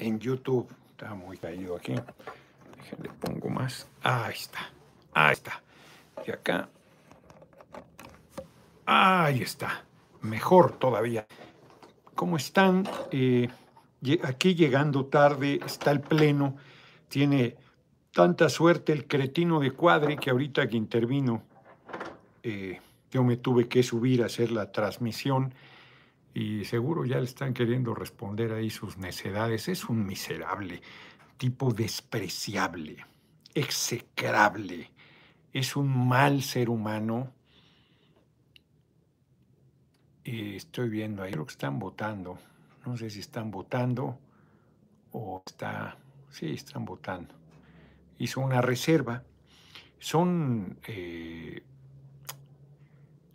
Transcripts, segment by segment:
en YouTube. Está muy caído aquí. Le pongo más. Ahí está. Ahí está. Y acá. Ahí está. Mejor todavía. ¿Cómo están? Eh, aquí llegando tarde está el pleno. Tiene tanta suerte el cretino de Cuadri que ahorita que intervino, eh, yo me tuve que subir a hacer la transmisión y seguro ya le están queriendo responder ahí sus necedades. Es un miserable, tipo despreciable, execrable, es un mal ser humano. Estoy viendo ahí, creo que están votando. No sé si están votando o está... Sí, están votando. Hizo una reserva. Son eh,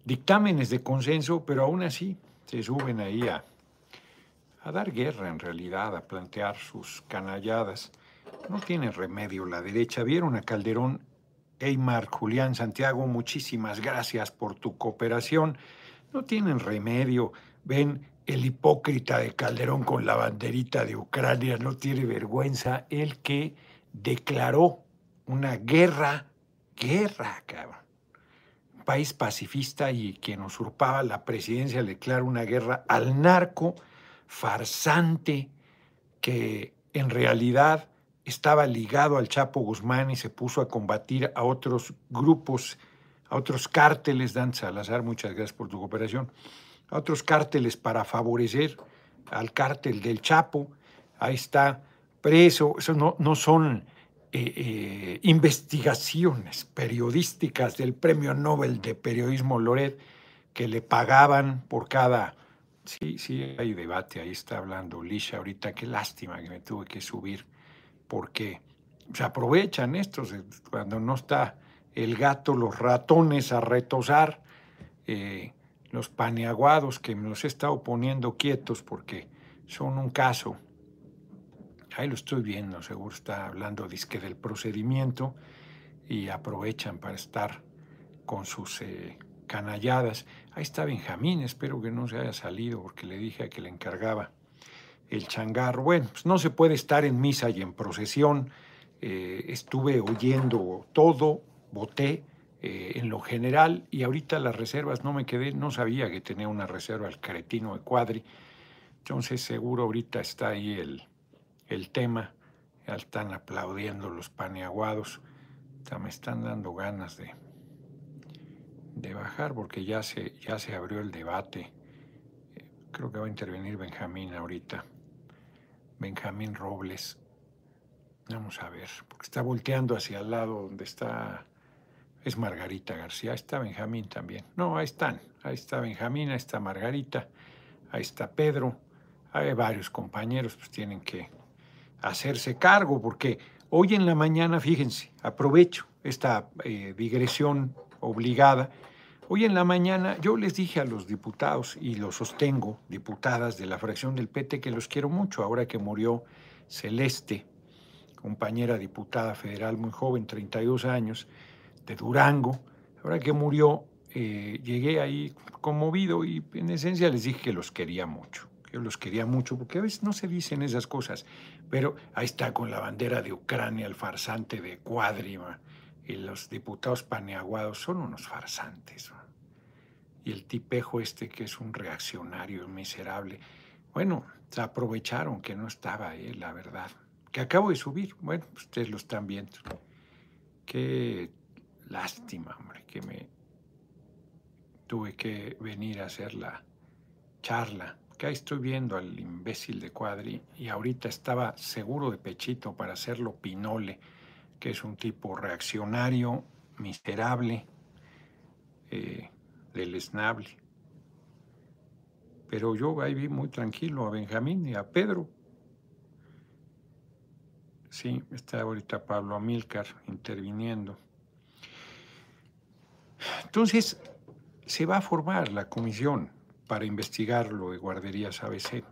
dictámenes de consenso, pero aún así se suben ahí a, a dar guerra en realidad, a plantear sus canalladas. No tiene remedio la derecha. Vieron a Calderón, Eymar, Julián, Santiago, muchísimas gracias por tu cooperación. No tienen remedio. Ven el hipócrita de Calderón con la banderita de Ucrania, no tiene vergüenza. El que declaró una guerra, guerra, cabrón país pacifista y quien usurpaba la presidencia le declara una guerra al narco farsante que en realidad estaba ligado al Chapo Guzmán y se puso a combatir a otros grupos, a otros cárteles, Dan Salazar, muchas gracias por tu cooperación, a otros cárteles para favorecer al cártel del Chapo. Ahí está preso, eso no, no son eh, eh, investigaciones periodísticas del Premio Nobel de Periodismo Loret que le pagaban por cada... Sí, sí, hay debate, ahí está hablando Lisha ahorita, qué lástima que me tuve que subir, porque se aprovechan estos, eh, cuando no está el gato, los ratones a retosar, los paneaguados que me los he estado poniendo quietos porque son un caso Ahí lo estoy viendo, seguro está hablando disque del procedimiento y aprovechan para estar con sus eh, canalladas. Ahí está Benjamín, espero que no se haya salido porque le dije a que le encargaba el changarro. Bueno, pues no se puede estar en misa y en procesión. Eh, estuve oyendo todo, voté eh, en lo general y ahorita las reservas no me quedé, no sabía que tenía una reserva el cretino de Cuadri. Entonces seguro ahorita está ahí el, el tema. Ya están aplaudiendo los paneaguados. Me están dando ganas de, de bajar porque ya se, ya se abrió el debate. Creo que va a intervenir Benjamín ahorita. Benjamín Robles. Vamos a ver, porque está volteando hacia el lado donde está. Es Margarita García. Ahí está Benjamín también. No, ahí están. Ahí está Benjamín, ahí está Margarita, ahí está Pedro. Hay varios compañeros, pues tienen que hacerse cargo, porque hoy en la mañana, fíjense, aprovecho esta eh, digresión obligada, hoy en la mañana yo les dije a los diputados, y lo sostengo, diputadas de la fracción del PT, que los quiero mucho, ahora que murió Celeste, compañera diputada federal muy joven, 32 años, de Durango, ahora que murió, eh, llegué ahí conmovido y en esencia les dije que los quería mucho. Yo los quería mucho, porque a veces no se dicen esas cosas, pero ahí está con la bandera de Ucrania, el farsante de Cuadrima, y los diputados paneaguados son unos farsantes. Y el tipejo este que es un reaccionario miserable. Bueno, se aprovecharon que no estaba ahí, la verdad. Que acabo de subir. Bueno, ustedes lo están viendo. Qué lástima, hombre, que me tuve que venir a hacer la charla que ahí estoy viendo al imbécil de Cuadri y ahorita estaba seguro de pechito para hacerlo Pinole, que es un tipo reaccionario, miserable, eh, deleznable. Pero yo ahí vi muy tranquilo a Benjamín y a Pedro. Sí, está ahorita Pablo Amílcar interviniendo. Entonces, se va a formar la comisión para investigar lo de guarderías ABC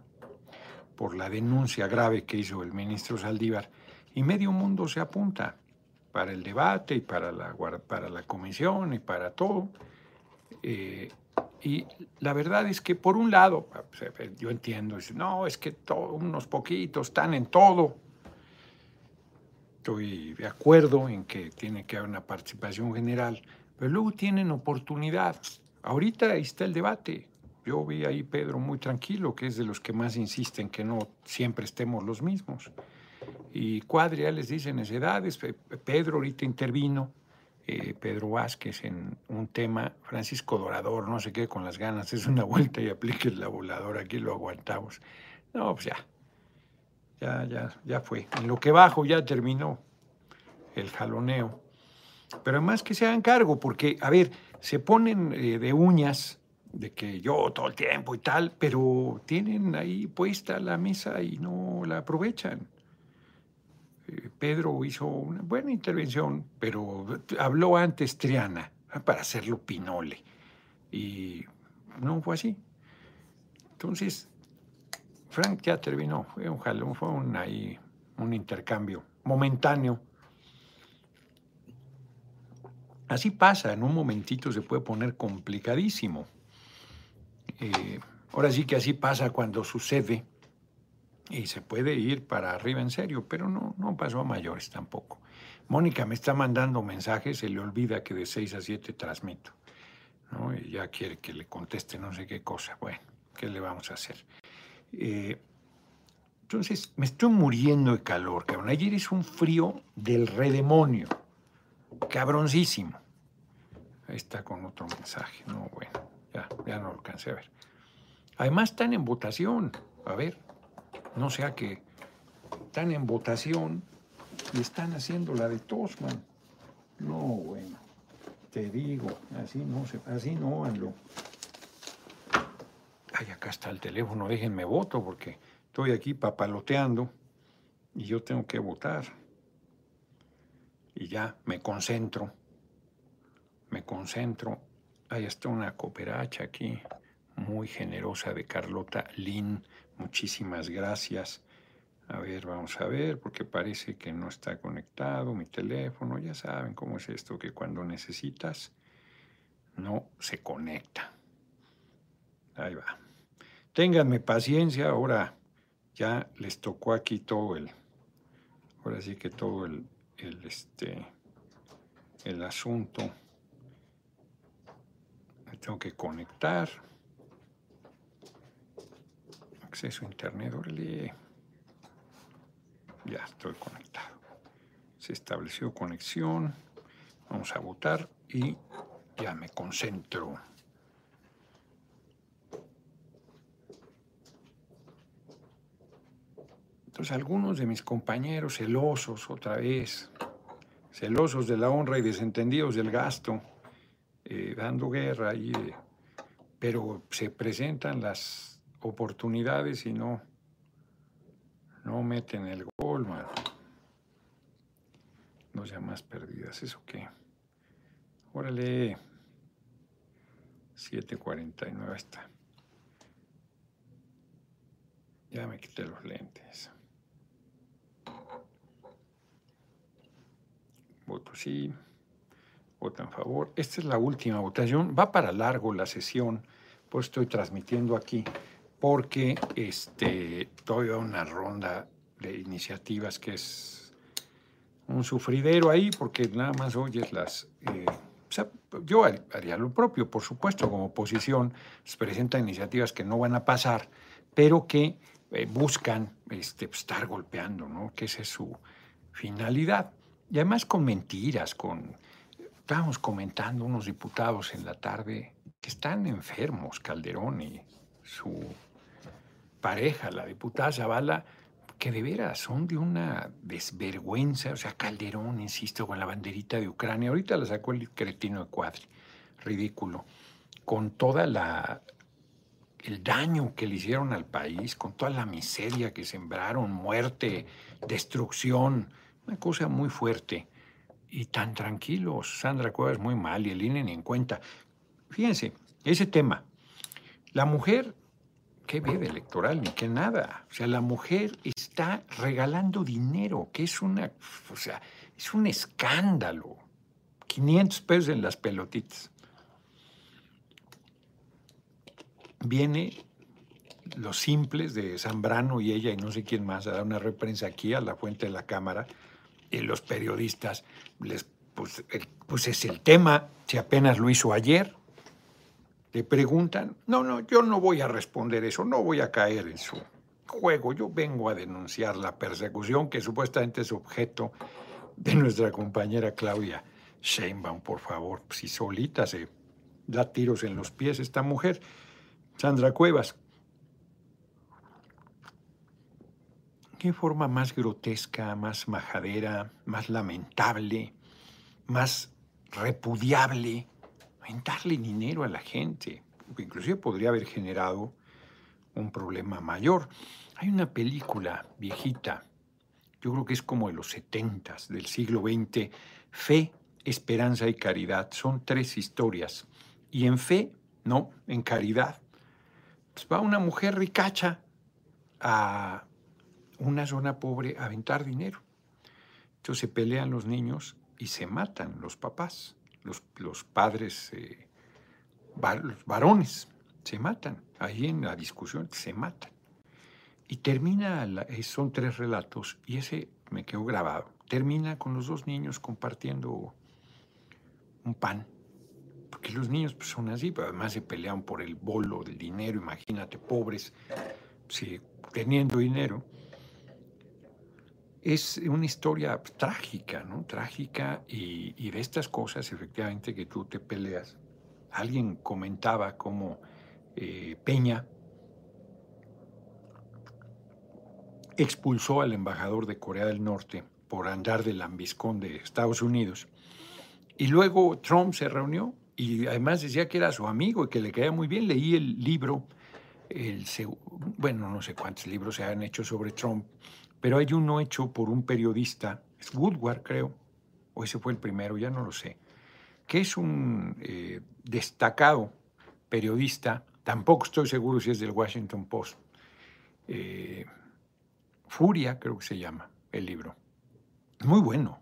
por la denuncia grave que hizo el ministro Saldívar y medio mundo se apunta para el debate y para la, para la comisión y para todo. Eh, Y la verdad es que, por un lado, yo entiendo, no, es que unos poquitos están en todo. Estoy de acuerdo en que tiene que haber una participación general, pero luego tienen oportunidad. Ahorita ahí está el debate. Yo vi ahí Pedro muy tranquilo, que es de los que más insisten que no siempre estemos los mismos. Y Cuadria les dice necedades. Pedro ahorita intervino, eh, Pedro Vázquez en un tema, Francisco Dorador, no sé qué, con las ganas, es una vuelta y aplique la voladora, aquí lo aguantamos. No, pues ya, ya, ya, ya fue. En lo que bajo ya terminó el jaloneo. Pero además que se hagan cargo, porque, a ver, se ponen eh, de uñas de que yo todo el tiempo y tal, pero tienen ahí puesta la mesa y no la aprovechan. Eh, Pedro hizo una buena intervención, pero habló antes Triana para hacerlo Pinole. Y no fue así. Entonces, Frank ya terminó. Fue un jalón, fue un, ahí, un intercambio momentáneo. Así pasa, en un momentito se puede poner complicadísimo. Eh, ahora sí que así pasa cuando sucede y se puede ir para arriba en serio, pero no, no pasó a mayores tampoco. Mónica me está mandando mensajes, se le olvida que de 6 a 7 transmito. ¿no? Y ya quiere que le conteste no sé qué cosa. Bueno, ¿qué le vamos a hacer? Eh, entonces, me estoy muriendo de calor, cabrón. Ayer es un frío del redemonio. Cabroncísimo. Ahí está con otro mensaje. No, bueno, no lo alcancé a ver. Además están en votación. A ver, no sea que están en votación y están haciendo la de Tosman. No, bueno, te digo, así no, así no, Anlo. Ay, acá está el teléfono, déjenme voto porque estoy aquí papaloteando y yo tengo que votar. Y ya me concentro, me concentro. Ahí está una cooperacha aquí, muy generosa de Carlota Lin Muchísimas gracias. A ver, vamos a ver, porque parece que no está conectado mi teléfono. Ya saben cómo es esto, que cuando necesitas no se conecta. Ahí va. Ténganme paciencia, ahora ya les tocó aquí todo el, ahora sí que todo el, el, este, el asunto. Tengo que conectar acceso a internet, órale. Ya estoy conectado. Se estableció conexión. Vamos a votar y ya me concentro. Entonces algunos de mis compañeros celosos otra vez, celosos de la honra y desentendidos del gasto, eh, dando guerra eh, pero se presentan las oportunidades y no, no meten el gol, mano. Dos llamas perdidas, ¿eso qué? Órale. 7.49 está. Ya me quité los lentes. Voto sí. Voto en favor. Esta es la última votación. Va para largo la sesión, pues estoy transmitiendo aquí porque este, todavía una ronda de iniciativas que es un sufridero ahí, porque nada más oyes las... Eh, yo haría lo propio, por supuesto, como oposición, se presentan iniciativas que no van a pasar, pero que eh, buscan este, estar golpeando, ¿no? Que esa es su finalidad. Y además con mentiras, con... Estábamos comentando unos diputados en la tarde que están enfermos, Calderón y su pareja, la diputada Zavala, que de veras son de una desvergüenza. O sea, Calderón, insisto, con la banderita de Ucrania. Ahorita la sacó el cretino de Cuadri. Ridículo. Con toda la el daño que le hicieron al país, con toda la miseria que sembraron, muerte, destrucción, una cosa muy fuerte. Y tan tranquilos, Sandra Cuevas muy mal y el INE ni en cuenta. Fíjense, ese tema. La mujer qué veda electoral ni qué nada. O sea, la mujer está regalando dinero, que es una, o sea, es un escándalo. 500 pesos en las pelotitas. viene los simples de Zambrano y ella y no sé quién más a dar una reprensa aquí a la fuente de la cámara y los periodistas les pues, pues es el tema, si apenas lo hizo ayer, le preguntan, no, no, yo no voy a responder eso, no voy a caer en su juego, yo vengo a denunciar la persecución que supuestamente es objeto de nuestra compañera Claudia Sheinbaum, por favor, si solita se da tiros en los pies esta mujer. Sandra Cuevas, qué forma más grotesca, más majadera, más lamentable, más repudiable darle dinero a la gente. Inclusive podría haber generado un problema mayor. Hay una película viejita, yo creo que es como de los setentas del siglo XX, Fe, Esperanza y Caridad. Son tres historias. Y en fe, no, en caridad, pues va una mujer ricacha a una zona pobre a aventar dinero. Entonces se pelean los niños y se matan los papás, los, los padres, eh, los varones, se matan. Ahí en la discusión se matan. Y termina, eh, son tres relatos, y ese me quedó grabado. Termina con los dos niños compartiendo un pan. Porque los niños pues, son así, pero además se pelean por el bolo del dinero, imagínate, pobres, si, teniendo dinero es una historia trágica, ¿no? Trágica y, de estas cosas, efectivamente, que tú te peleas. Alguien comentaba cómo eh, Peña expulsó al embajador de Corea del Norte por andar del lambiscón de Estados Unidos. Y luego Trump se reunió y además decía que era su amigo y que le caía muy bien. Leí el libro, el, bueno, no sé cuántos libros se han hecho sobre Trump, pero hay uno hecho por un periodista, es Woodward creo, o ese fue el primero, ya no lo sé, que es un eh, destacado periodista, tampoco estoy seguro si es del Washington Post, eh, Furia creo que se llama el libro. Muy bueno,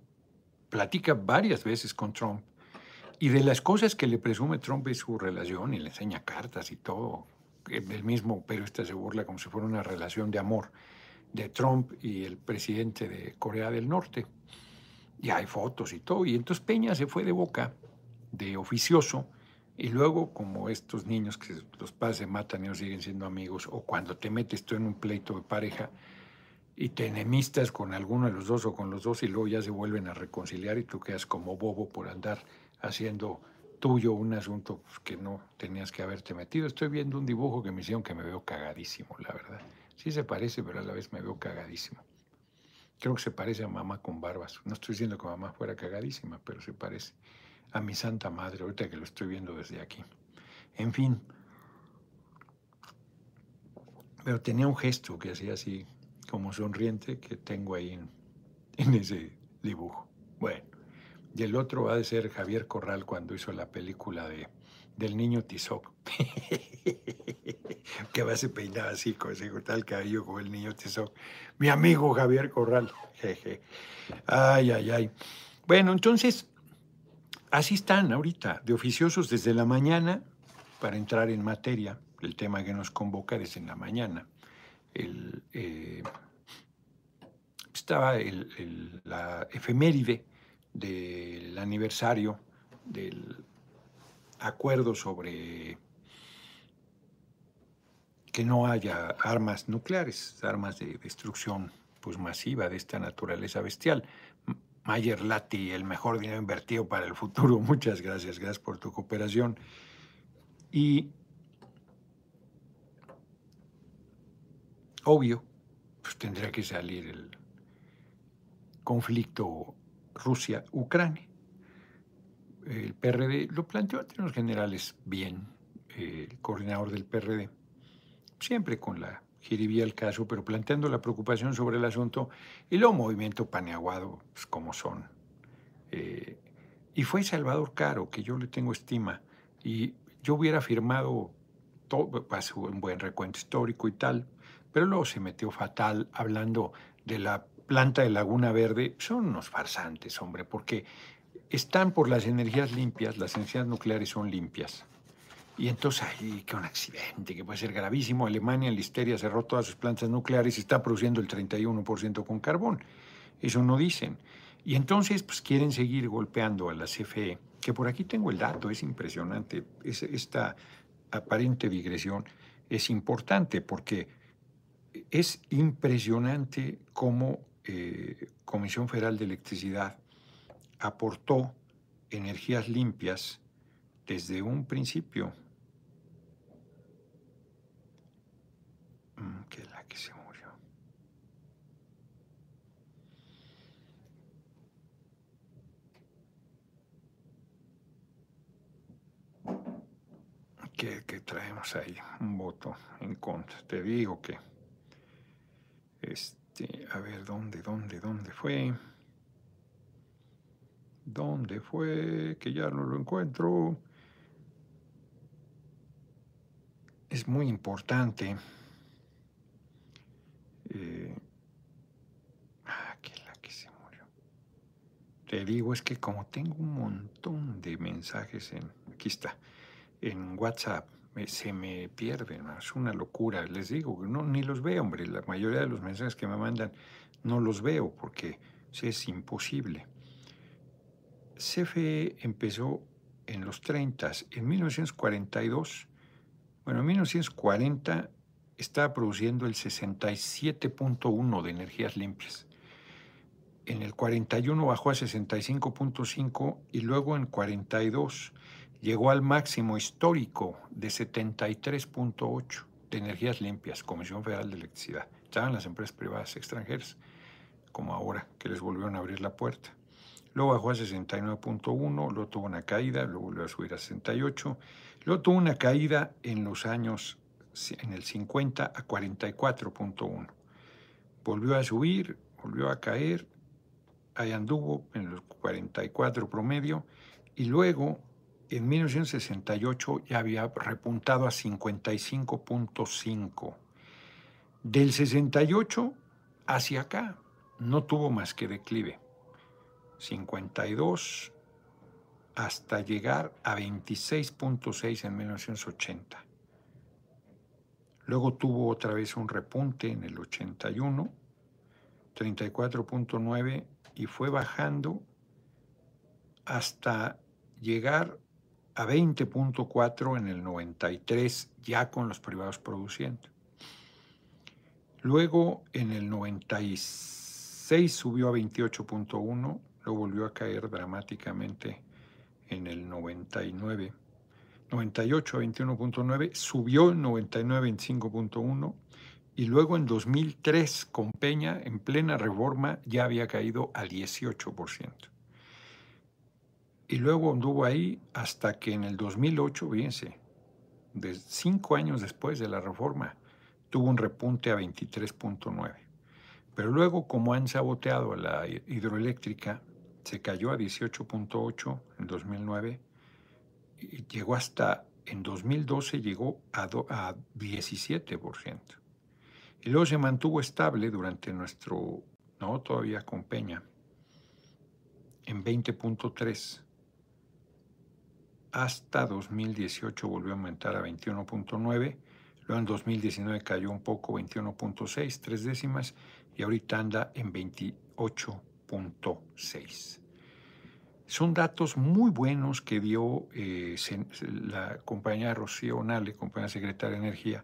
platica varias veces con Trump y de las cosas que le presume Trump es su relación y le enseña cartas y todo. El mismo periodista se burla como si fuera una relación de amor de Trump y el presidente de Corea del Norte. Y hay fotos y todo. Y entonces Peña se fue de boca de oficioso y luego como estos niños que los padres se matan y no siguen siendo amigos, o cuando te metes tú en un pleito de pareja y te enemistas con alguno de los dos o con los dos y luego ya se vuelven a reconciliar y tú quedas como bobo por andar haciendo tuyo un asunto pues, que no tenías que haberte metido. Estoy viendo un dibujo que me hicieron que me veo cagadísimo, la verdad. Sí se parece, pero a la vez me veo cagadísimo. Creo que se parece a mamá con barbas. No estoy diciendo que mamá fuera cagadísima, pero se parece a mi santa madre, ahorita que lo estoy viendo desde aquí. En fin. Pero tenía un gesto que hacía así, como sonriente, que tengo ahí en, ese dibujo. Bueno, y el otro ha de ser Javier Corral cuando hizo la película de, del niño Tizoc. que va se peinar así, con ese tal cabello como el niño Tizoc. Mi amigo Javier Corral. Ay, ay, ay. Bueno, entonces, así están ahorita, de oficiosos desde la mañana, para entrar en materia, el tema que nos convoca desde la mañana. El, eh, estaba la efeméride del aniversario del acuerdo sobre que no haya armas nucleares, armas de destrucción pues, masiva de esta naturaleza bestial. Mayer Lati, el mejor dinero invertido para el futuro. Muchas gracias, gracias por tu cooperación. Y obvio, pues tendría que salir el conflicto Rusia-Ucrania. El PRD lo planteó a términos generales bien, el coordinador del PRD siempre con la jiribía al caso, pero planteando la preocupación sobre el asunto y luego movimiento paneaguado, pues, como son. Eh, y fue Salvador Caro, que yo le tengo estima, y yo hubiera firmado todo, un buen recuento histórico y tal, pero luego se metió fatal hablando de la planta de Laguna Verde. Son unos farsantes, hombre, porque están por las energías limpias, las energías nucleares son limpias Y entonces ahí que un accidente que puede ser gravísimo. Alemania en Listeria cerró todas sus plantas nucleares y está produciendo el 31% con carbón. Eso no dicen. Y entonces pues quieren seguir golpeando a la CFE, que por aquí tengo el dato, es impresionante. esta aparente digresión es importante porque es impresionante cómo eh, Comisión Federal de Electricidad aportó energías limpias desde un principio. Mm, que la que se murió. Que, que traemos ahí un voto en contra. Te digo que, este, a ver, ¿dónde, dónde, dónde fue? ¿Dónde fue? Que ya no lo encuentro. Es muy importante. Eh, ah, que la que se murió. Te digo, es que como tengo un montón de mensajes en. Aquí está. En WhatsApp. se me pierden, es una locura. Les digo, no, ni los veo, hombre. La mayoría de los mensajes que me mandan no los veo porque es imposible. CFE empezó en los 30, en 1942, bueno, en 1940 estaba produciendo el 67.1 de energías limpias. En el 41 bajó a 65.5 y luego en 42 llegó al máximo histórico de 73.8 de energías limpias, Comisión Federal de Electricidad. Estaban las empresas privadas extranjeras, como ahora, que les volvieron a abrir la puerta. Luego bajó a 69.1, luego tuvo una caída, luego volvió a subir a 68, luego tuvo una caída en los años, en el 50 a 44.1. Volvió a subir, volvió a caer, ahí anduvo en los 44 promedio, y luego en 1968 ya había repuntado a 55.5. Del 68 hacia acá no tuvo más que declive. 52 hasta llegar a 26.6 en 1980. Luego tuvo otra vez un repunte en el 81, 34.9 y fue bajando hasta llegar a 20.4 en el 93 ya con los privados produciendo. Luego en el 96 subió a 28.1 Luego volvió a caer dramáticamente en el 99. 98 a 21.9, subió en 99 a 25.1 y luego en 2003 con Peña en plena reforma ya había caído al 18%. Y luego anduvo ahí hasta que en el 2008, fíjense, de cinco años después de la reforma, tuvo un repunte a 23.9. Pero luego, como han saboteado a la hidroeléctrica, se cayó a 18.8 en 2009 y llegó hasta, en 2012 llegó a, a 17%. Y luego se mantuvo estable durante nuestro, no, todavía con Peña, en 20.3. Hasta 2018 volvió a aumentar a 21.9. Luego en 2019 cayó un poco, 21.6, tres décimas, y ahorita anda en 28 son datos muy buenos que dio eh, la compañía Rocío Nale, compañía secretaria de Energía,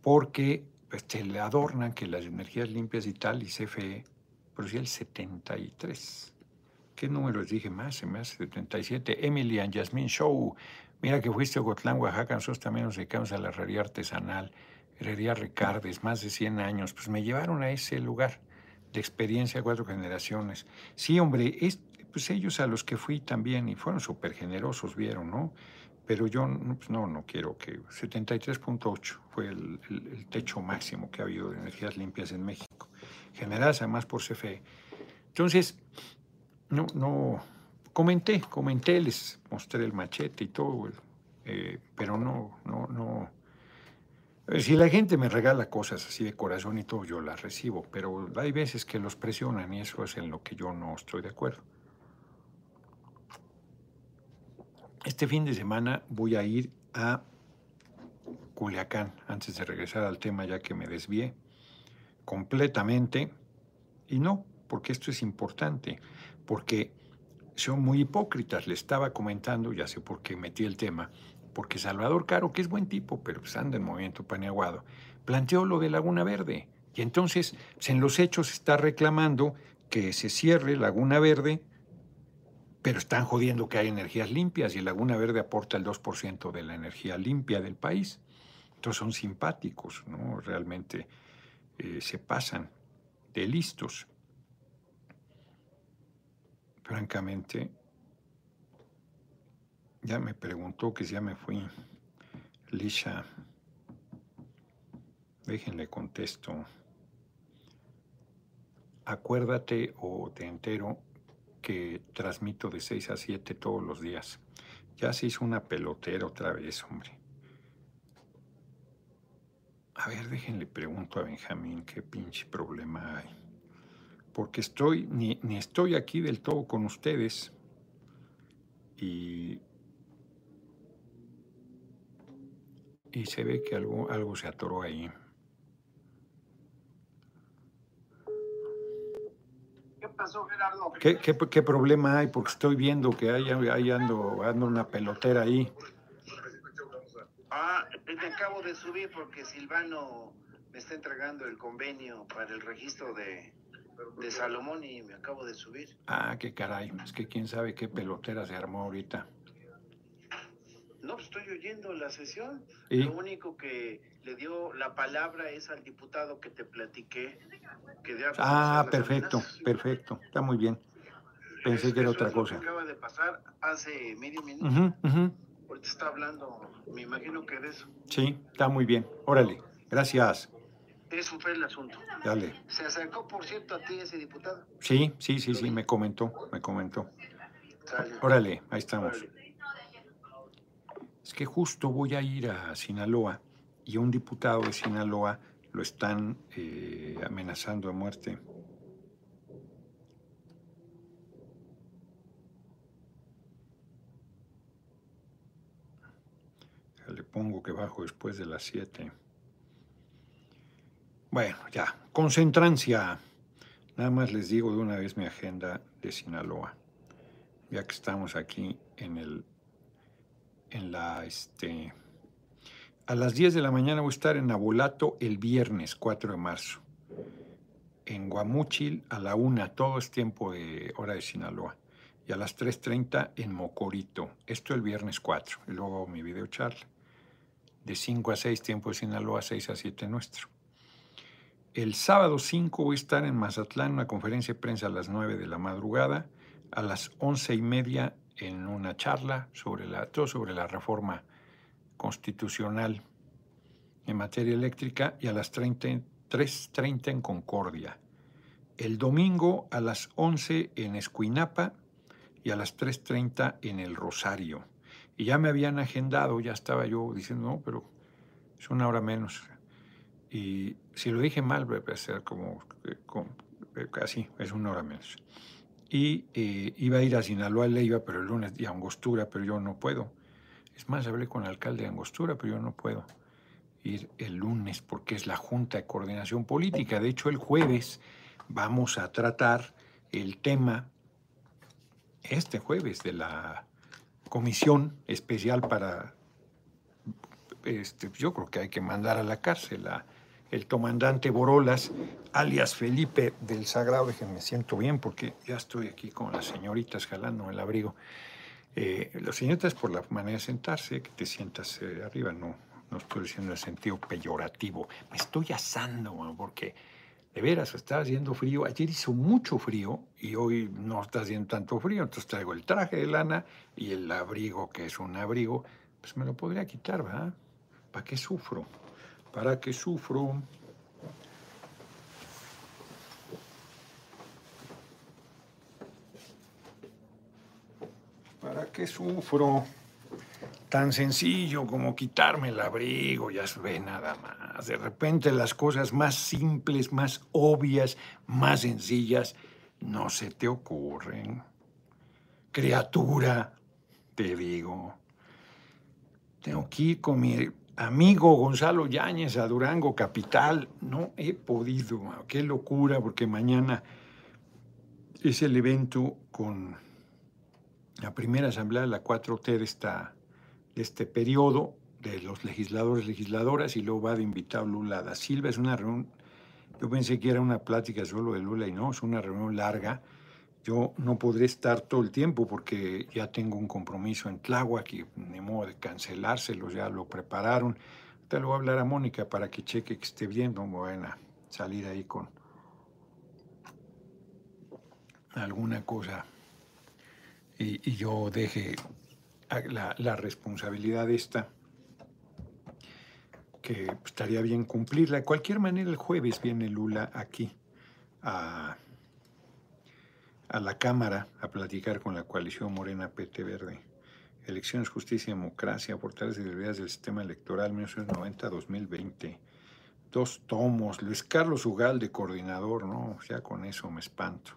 porque pues, se le adornan que las energías limpias y tal, y CFE producía el 73. ¿Qué números dije más? Se me hace 77. Emily and Jasmine Show. Mira que fuiste a Ocotlán, Oaxaca. Nosotros también nos dedicamos a la herrería artesanal, herrería Ricardes, más de 100 años. Pues me llevaron a ese lugar de experiencia de cuatro generaciones. Sí, hombre, es, pues ellos a los que fui también, y fueron súper generosos, vieron, ¿no? Pero yo pues no, no quiero que... 73.8 fue el, techo máximo que ha habido de energías limpias en México, generadas además por CFE. Entonces, no, no, comenté, comenté, les mostré el machete y todo, eh, pero no, no, no si la gente me regala cosas así de corazón y todo, yo las recibo, pero hay veces que los presionan y eso es en lo que yo no estoy de acuerdo. Este fin de semana voy a ir a Culiacán, antes de regresar al tema ya que me desvié completamente. Y no, porque esto es importante, porque son muy hipócritas. Le estaba comentando, ya sé por qué metí el tema, porque Salvador Caro, que es buen tipo, pero pues anda en movimiento paneaguado, planteó lo de Laguna Verde. Y entonces, pues, en los hechos está reclamando que se cierre Laguna Verde, pero están jodiendo que hay energías limpias y Laguna Verde aporta el 2% de la energía limpia del país. Entonces son simpáticos, ¿no? Realmente eh, se pasan de listos. Francamente, ya me preguntó que ya me fui. Lisha, déjenle contesto. Acuérdate o te entero que transmito de 6 a 7 todos los días. Ya se hizo una pelotera otra vez, hombre. A ver, déjenle pregunto a Benjamín qué pinche problema hay. Porque estoy, ni, ni estoy aquí del todo con ustedes. Y, y se ve que algo, algo se atoró ahí. ¿Qué, qué, problema hay? Porque estoy viendo que hay, hay ando, ando una pelotera ahí. Ah, me acabo de subir porque Silvano me está entregando el convenio para el registro de, de Salomón y me acabo de subir. Ah, qué caray. Es que quién sabe qué pelotera se armó ahorita. No, pues, estoy oyendo la sesión. Lo único que le dio la palabra es al diputado que te platiqué. Que ah, perfecto, perfecto. Está muy bien. Pensé que era otra cosa. acaba de pasar hace medio minuto. Ahorita está hablando, me imagino que de eso. Sí, está muy bien. Órale, gracias. Eso fue el asunto. Dale. ¿Se acercó, por cierto, a ti ese diputado? Sí, sí, sí, sí, me comentó, me comentó. Órale, ahí estamos. Es que justo voy a ir a Sinaloa y un diputado de Sinaloa lo están eh, amenazando a muerte. Le pongo que bajo después de las 7. Bueno, ya, concentrancia. Nada más les digo de una vez mi agenda de Sinaloa, ya que estamos aquí en el en la, este, a las 10 de la mañana voy a estar en Abolato el viernes 4 de marzo. En Guamúchil a la 1, todo es tiempo de hora de Sinaloa. Y a las 3.30 en Mocorito. Esto el viernes 4. Y luego mi video charla. De 5 a 6 tiempo de Sinaloa, 6 a 7 nuestro. El sábado 5 voy a estar en Mazatlán, una conferencia de prensa a las 9 de la madrugada. A las 11 y media en una charla sobre la, sobre la reforma constitucional en materia eléctrica y a las 3.30 en Concordia. El domingo a las 11 en Escuinapa y a las 3.30 en El Rosario. Y ya me habían agendado, ya estaba yo diciendo, no, pero es una hora menos. Y si lo dije mal, va a ser como, como casi, es una hora menos y eh, iba a ir a Sinaloa, le iba, pero el lunes, y a Angostura, pero yo no puedo. Es más, hablé con el alcalde de Angostura, pero yo no puedo ir el lunes porque es la Junta de Coordinación Política. De hecho, el jueves vamos a tratar el tema, este jueves, de la Comisión Especial para, este, yo creo que hay que mandar a la cárcel a el comandante Borolas, alias Felipe del Sagrado, me siento bien porque ya estoy aquí con las señoritas jalando el abrigo. Eh, las señoritas por la manera de sentarse, que te sientas eh, arriba, no, no estoy diciendo en el sentido peyorativo, me estoy asando, porque de veras está haciendo frío. Ayer hizo mucho frío y hoy no está haciendo tanto frío, entonces traigo el traje de lana y el abrigo, que es un abrigo, pues me lo podría quitar, ¿verdad? ¿Para qué sufro? ¿Para qué sufro? ¿Para qué sufro? Tan sencillo como quitarme el abrigo, ya se ve nada más. De repente las cosas más simples, más obvias, más sencillas, no se te ocurren. Criatura, te digo. Tengo que ir con mi amigo Gonzalo Yáñez a Durango Capital. No he podido, qué locura, porque mañana es el evento con la primera asamblea de la 4T de, esta, de este periodo de los legisladores, legisladoras, y luego va de invitado Lula da Silva. Es una reunión, yo pensé que era una plática solo de Lula y no, es una reunión larga. Yo no podré estar todo el tiempo porque ya tengo un compromiso en Tláhuac y ni modo de cancelárselo, ya lo prepararon. Te lo voy a hablar a Mónica para que cheque que esté bien, no van a salir ahí con alguna cosa y, yo deje la, la responsabilidad esta que estaría bien cumplirla. De cualquier manera, el jueves viene Lula aquí a, a la Cámara a platicar con la coalición Morena PT Verde. Elecciones, Justicia y Democracia, portales y debilidades del sistema electoral 1990-2020. Dos tomos. Luis Carlos Ugal de coordinador, ¿no? Ya con eso me espanto.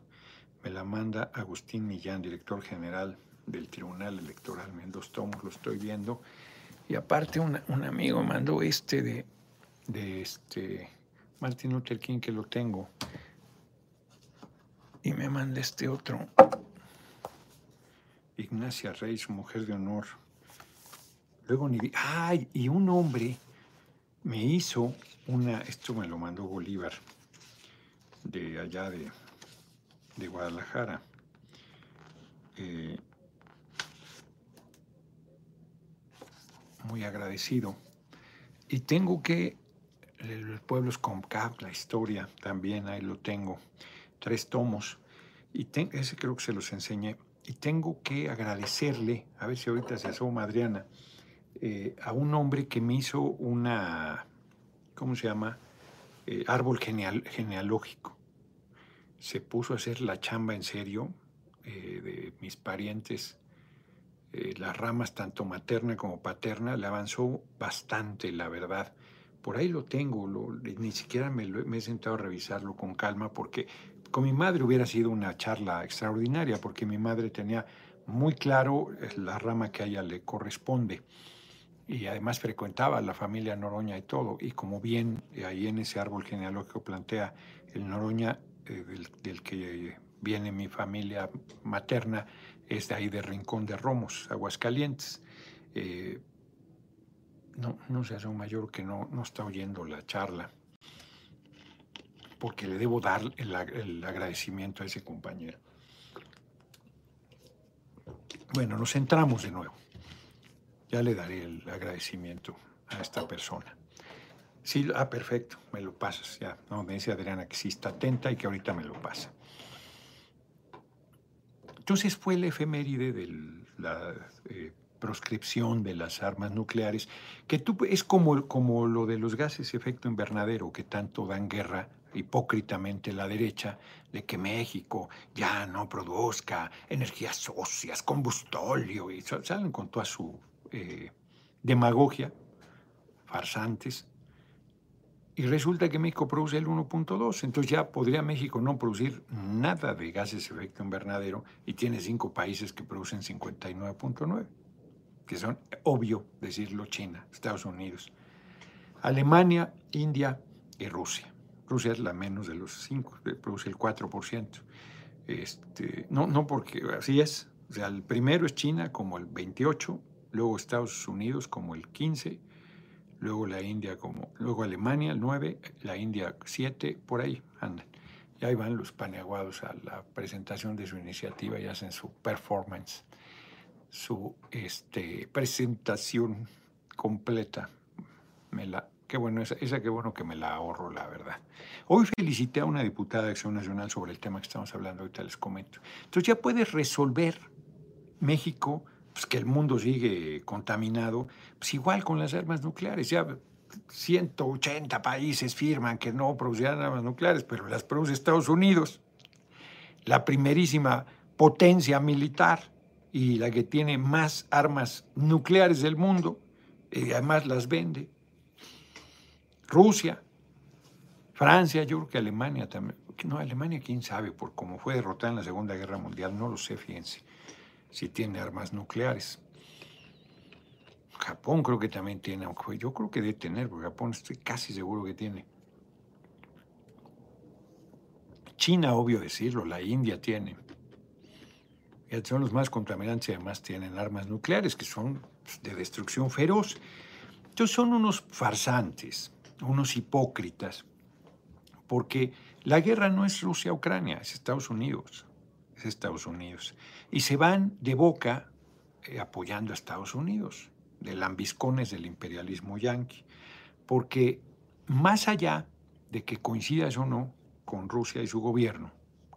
Me la manda Agustín Millán, director general del Tribunal Electoral. En dos tomos lo estoy viendo. Y aparte un, amigo mandó este de, de este Martin Luther King que lo tengo. Y me manda este otro. Ignacia Rey, su mujer de honor. Luego ni ¡Ay! Y un hombre me hizo una. Esto me lo mandó Bolívar, de allá de, de Guadalajara. Eh, muy agradecido. Y tengo que, el pueblo es Comcap, la historia, también ahí lo tengo, tres tomos, y ese creo que se los enseñé. Y tengo que agradecerle, a ver si ahorita se asoma Adriana, eh, a un hombre que me hizo una, ¿cómo se llama? Eh, árbol genealógico. Se puso a hacer la chamba en serio eh, de mis parientes las ramas tanto materna como paterna, le avanzó bastante, la verdad. Por ahí lo tengo, ni siquiera me, he sentado a revisarlo con calma porque con mi madre hubiera sido una charla extraordinaria porque mi madre tenía muy claro eh, la rama que a ella le corresponde y además frecuentaba la familia Noroña y todo. Y como bien eh, ahí en ese árbol genealógico plantea el Noroña, del, del, que viene mi familia materna, es de ahí de Rincón de Romos, Aguascalientes. Eh, no, no se hace un mayor que no, no está oyendo la charla, porque le debo dar el, el agradecimiento a ese compañero. Bueno, nos centramos de nuevo. Ya le daré el agradecimiento a esta persona. Sí, ah, perfecto, me lo pasas. Ya, no, me dice Adriana que sí está atenta y que ahorita me lo pasa. Entonces fue el efeméride de la eh, proscripción de las armas nucleares, que tú, es como, como lo de los gases efecto invernadero, que tanto dan guerra hipócritamente la derecha de que México ya no produzca energías óseas, combustóleo, y salen con toda su eh, demagogia, farsantes, y resulta que México produce el 1.2, entonces ya podría México no producir nada de gases de efecto invernadero y tiene cinco países que producen 59.9, que son, obvio decirlo, China, Estados Unidos, Alemania, India y Rusia. Rusia es la menos de los cinco, produce el 4%. Este, no, no porque así es, o sea, el primero es China como el 28, luego Estados Unidos como el 15, luego la India como, luego Alemania el 9, la India 7, por ahí andan. Y ahí van los paneaguados a la presentación de su iniciativa y hacen su performance, su este, presentación completa. Me la, qué bueno, esa, esa qué bueno que me la ahorro, la verdad. Hoy felicité a una diputada de Acción Nacional sobre el tema que estamos hablando, ahorita les comento. Entonces ya puedes resolver México pues, que el mundo sigue contaminado, pues igual con las armas nucleares. Ya 180 países firman que no producirán armas nucleares, pero las produce Estados Unidos, la primerísima potencia militar y la que tiene más armas nucleares del mundo, y además las vende. Rusia, Francia, yo creo que Alemania también. No, Alemania, quién sabe, por cómo fue derrotada en la Segunda Guerra Mundial, no lo sé, fíjense si tiene armas nucleares. Japón creo que también tiene, aunque yo creo que debe tener, porque Japón estoy casi seguro que tiene. China, obvio decirlo, la India tiene. Son los más contaminantes y además tienen armas nucleares que son pues, de destrucción feroz. Entonces son unos farsantes, unos hipócritas, porque la guerra no es Rusia-Ucrania, es Estados Unidos, es Estados Unidos. Y se van de boca eh, apoyando a Estados Unidos, de lambiscones del imperialismo yanqui, porque más allá de que coincidas o no con Rusia y su gobierno,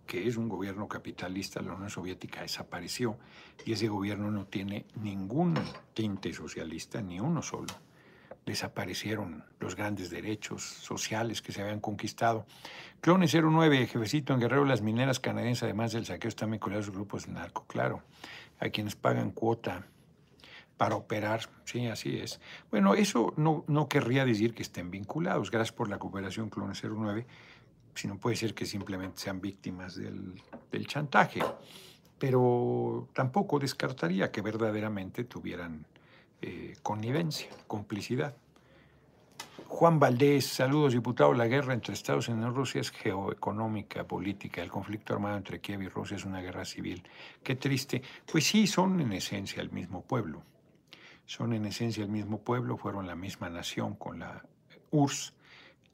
que es un gobierno capitalista, la Unión Soviética desapareció y ese gobierno no tiene ningún tinte socialista, ni uno solo. Desaparecieron los grandes derechos sociales que se habían conquistado. Clone 09, jefecito en Guerrero, las mineras canadienses, además del saqueo, están vinculados a los grupos de narco, claro, a quienes pagan cuota para operar, sí, así es. Bueno, eso no, no querría decir que estén vinculados. Gracias por la cooperación, Clone 09 sino puede ser que simplemente sean víctimas del, chantaje. Pero tampoco descartaría que verdaderamente tuvieran eh, connivencia, complicidad. Juan Valdés, saludos, diputado. La guerra entre Estados Unidos y Rusia es geoeconómica, política. El conflicto armado entre Kiev y Rusia es una guerra civil. Qué triste. Pues sí, son en esencia el mismo pueblo. Son en esencia el mismo pueblo, fueron la misma nación con la URSS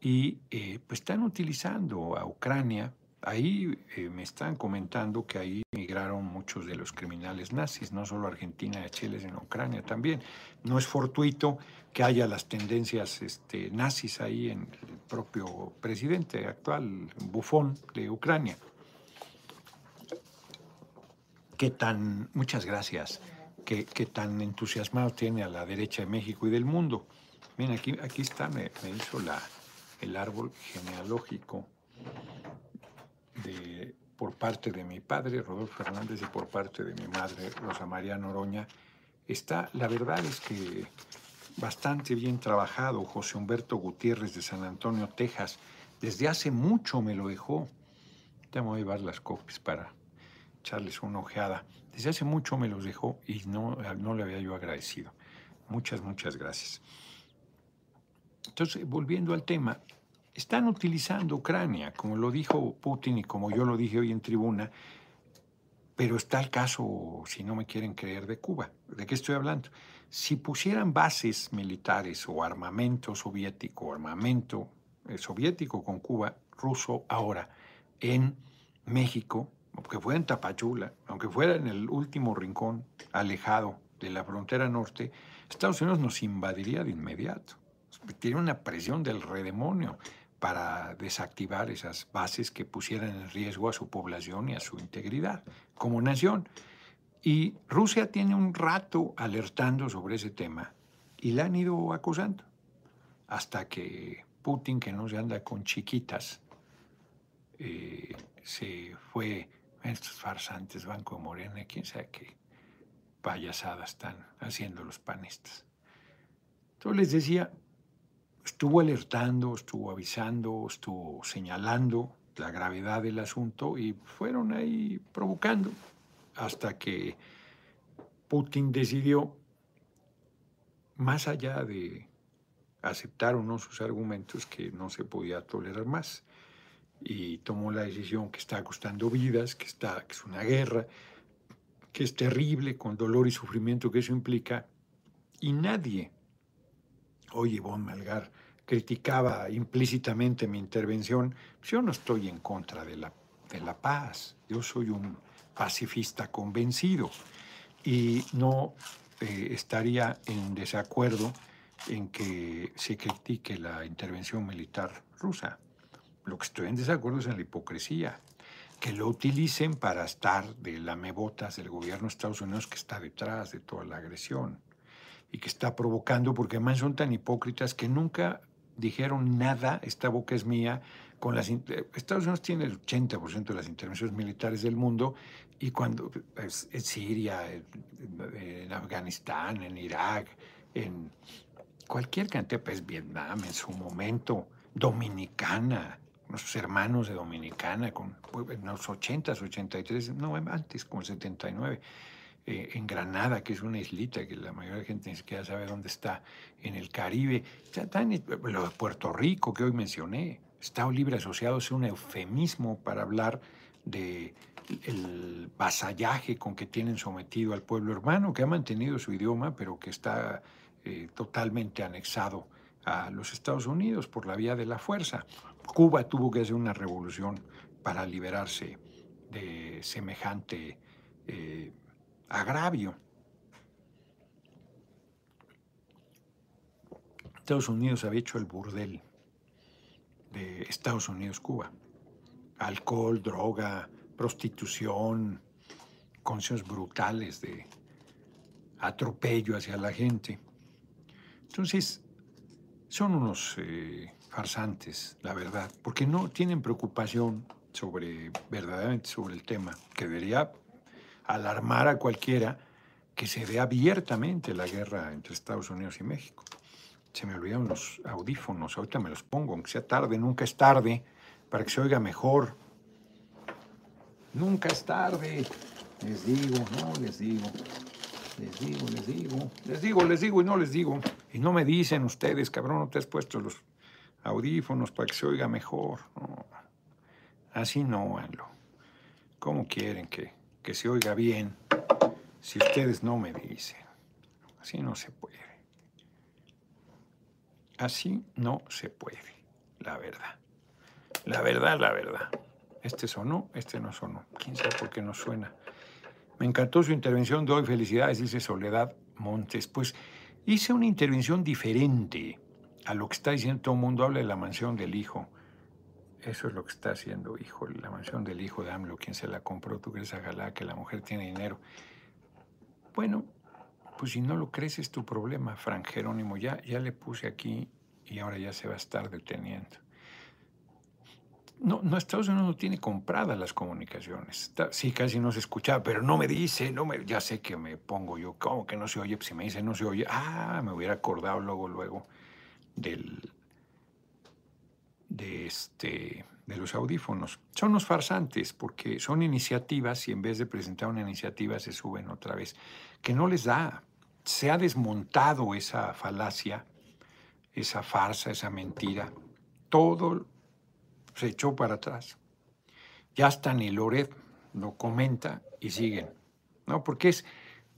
y eh, pues están utilizando a Ucrania. Ahí eh, me están comentando que ahí migraron muchos de los criminales nazis, no solo Argentina y Chile, sino Ucrania también. No es fortuito que haya las tendencias este, nazis ahí en el propio presidente actual, bufón de Ucrania. Qué tan, muchas gracias, qué, tan entusiasmado tiene a la derecha de México y del mundo. Miren, aquí, aquí está, me hizo la, el árbol genealógico por parte de mi padre, Rodolfo Fernández, y por parte de mi madre, Rosa María Noroña, está, la verdad es que bastante bien trabajado. José Humberto Gutiérrez de San Antonio, Texas, desde hace mucho me lo dejó. Ya me voy a llevar las copias para echarles una ojeada. Desde hace mucho me los dejó y no, no le había yo agradecido. Muchas, muchas gracias. Entonces, volviendo al tema, están utilizando Ucrania, como lo dijo Putin y como yo lo dije hoy en tribuna, pero está el caso, si no me quieren creer, de Cuba. ¿De qué estoy hablando? Si pusieran bases militares o armamento soviético, armamento eh, soviético con Cuba, ruso ahora, en México, aunque fuera en Tapachula, aunque fuera en el último rincón alejado de la frontera norte, Estados Unidos nos invadiría de inmediato. Tiene una presión del redemonio para desactivar esas bases que pusieran en riesgo a su población y a su integridad como nación. Y Rusia tiene un rato alertando sobre ese tema y la han ido acusando hasta que Putin, que no se anda con chiquitas, eh, se fue, estos farsantes, Banco Morena, quién sabe qué payasadas están haciendo los panistas. Entonces les decía, estuvo alertando, estuvo avisando, estuvo señalando la gravedad del asunto y fueron ahí provocando hasta que Putin decidió, más allá de aceptar o no sus argumentos, que no se podía tolerar más. Y tomó la decisión que está costando vidas, que, está, es una guerra, que es terrible con dolor y sufrimiento que eso implica. Y nadie Hoy Ivonne Melgar criticaba implícitamente mi intervención. Yo no estoy en contra de la, de la paz. Yo soy un pacifista convencido y no eh, estaría en desacuerdo en que se critique la intervención militar rusa. Lo que estoy en desacuerdo es en la hipocresía, que lo utilicen para estar de lamebotas del gobierno de Estados Unidos que está detrás de toda la agresión y que está provocando, porque además son tan hipócritas que nunca dijeron nada, esta boca es mía, con las... Estados Unidos tiene el 80% de las intervenciones militares del mundo y cuando es, en Siria, en, Afganistán, en Irak, en cualquier cantidad, pues Vietnam en su momento, Dominicana, nuestros hermanos de Dominicana, con, en los 80s, 83, no, antes, con 79 eh, en Granada, que es una islita que la mayoría de la gente ni siquiera sabe dónde está, en el Caribe, está en lo de Puerto Rico que hoy mencioné. Estado Libre Asociado es un eufemismo para hablar de el vasallaje con que tienen sometido al pueblo hermano, que ha mantenido su idioma, pero que está eh, totalmente anexado a los Estados Unidos por la vía de la fuerza. Cuba tuvo que hacer una revolución para liberarse de semejante eh, agravio. Estados Unidos había hecho el burdel de Estados Unidos-Cuba. Alcohol, droga, prostitución, condiciones brutales de atropello hacia la gente. Entonces, son unos eh, farsantes, la verdad, porque no tienen preocupación sobre, verdaderamente sobre el tema, que debería alarmar a cualquiera que se ve abiertamente la guerra entre Estados Unidos y México. Se me olvidaron los audífonos, ahorita me los pongo, aunque sea tarde, nunca es tarde, para que se oiga mejor. Nunca es tarde. Les digo, no les digo. Les digo, les digo. Les digo, les digo y no les digo. Y no me dicen ustedes, cabrón, no te has puesto los audífonos para que se oiga mejor. Así no, Anlo. ¿Cómo quieren que, que se oiga bien si ustedes no me dicen? Así no se puede. Así no se puede, la verdad. La verdad, la verdad. Este sonó, este no sonó. ¿Quién sabe por qué no suena? Me encantó su intervención Doy Felicidades, dice Soledad Montes. Pues hice una intervención diferente a lo que está diciendo todo el mundo. Habla de la mansión del hijo. Eso es lo que está haciendo, hijo. La mansión del hijo de AMLO, quien se la compró. Tú crees, Galá que la mujer tiene dinero. Bueno, pues si no lo crees es tu problema, Frank Jerónimo. Ya, ya le puse aquí y ahora ya se va a estar deteniendo. No, no, Estados Unidos no tiene compradas las comunicaciones. sí, casi no se escuchaba, pero no me dice, no me, ya sé que me pongo yo, ¿cómo que no se oye? Pues si me dice no se oye, ah, me hubiera acordado luego, luego del, de, este, de los audífonos. Son los farsantes, porque son iniciativas y en vez de presentar una iniciativa se suben otra vez, que no les da. Se ha desmontado esa falacia, esa farsa, esa mentira. Todo se echó para atrás. Ya hasta ni Loret lo comenta y siguen, ¿no? Porque es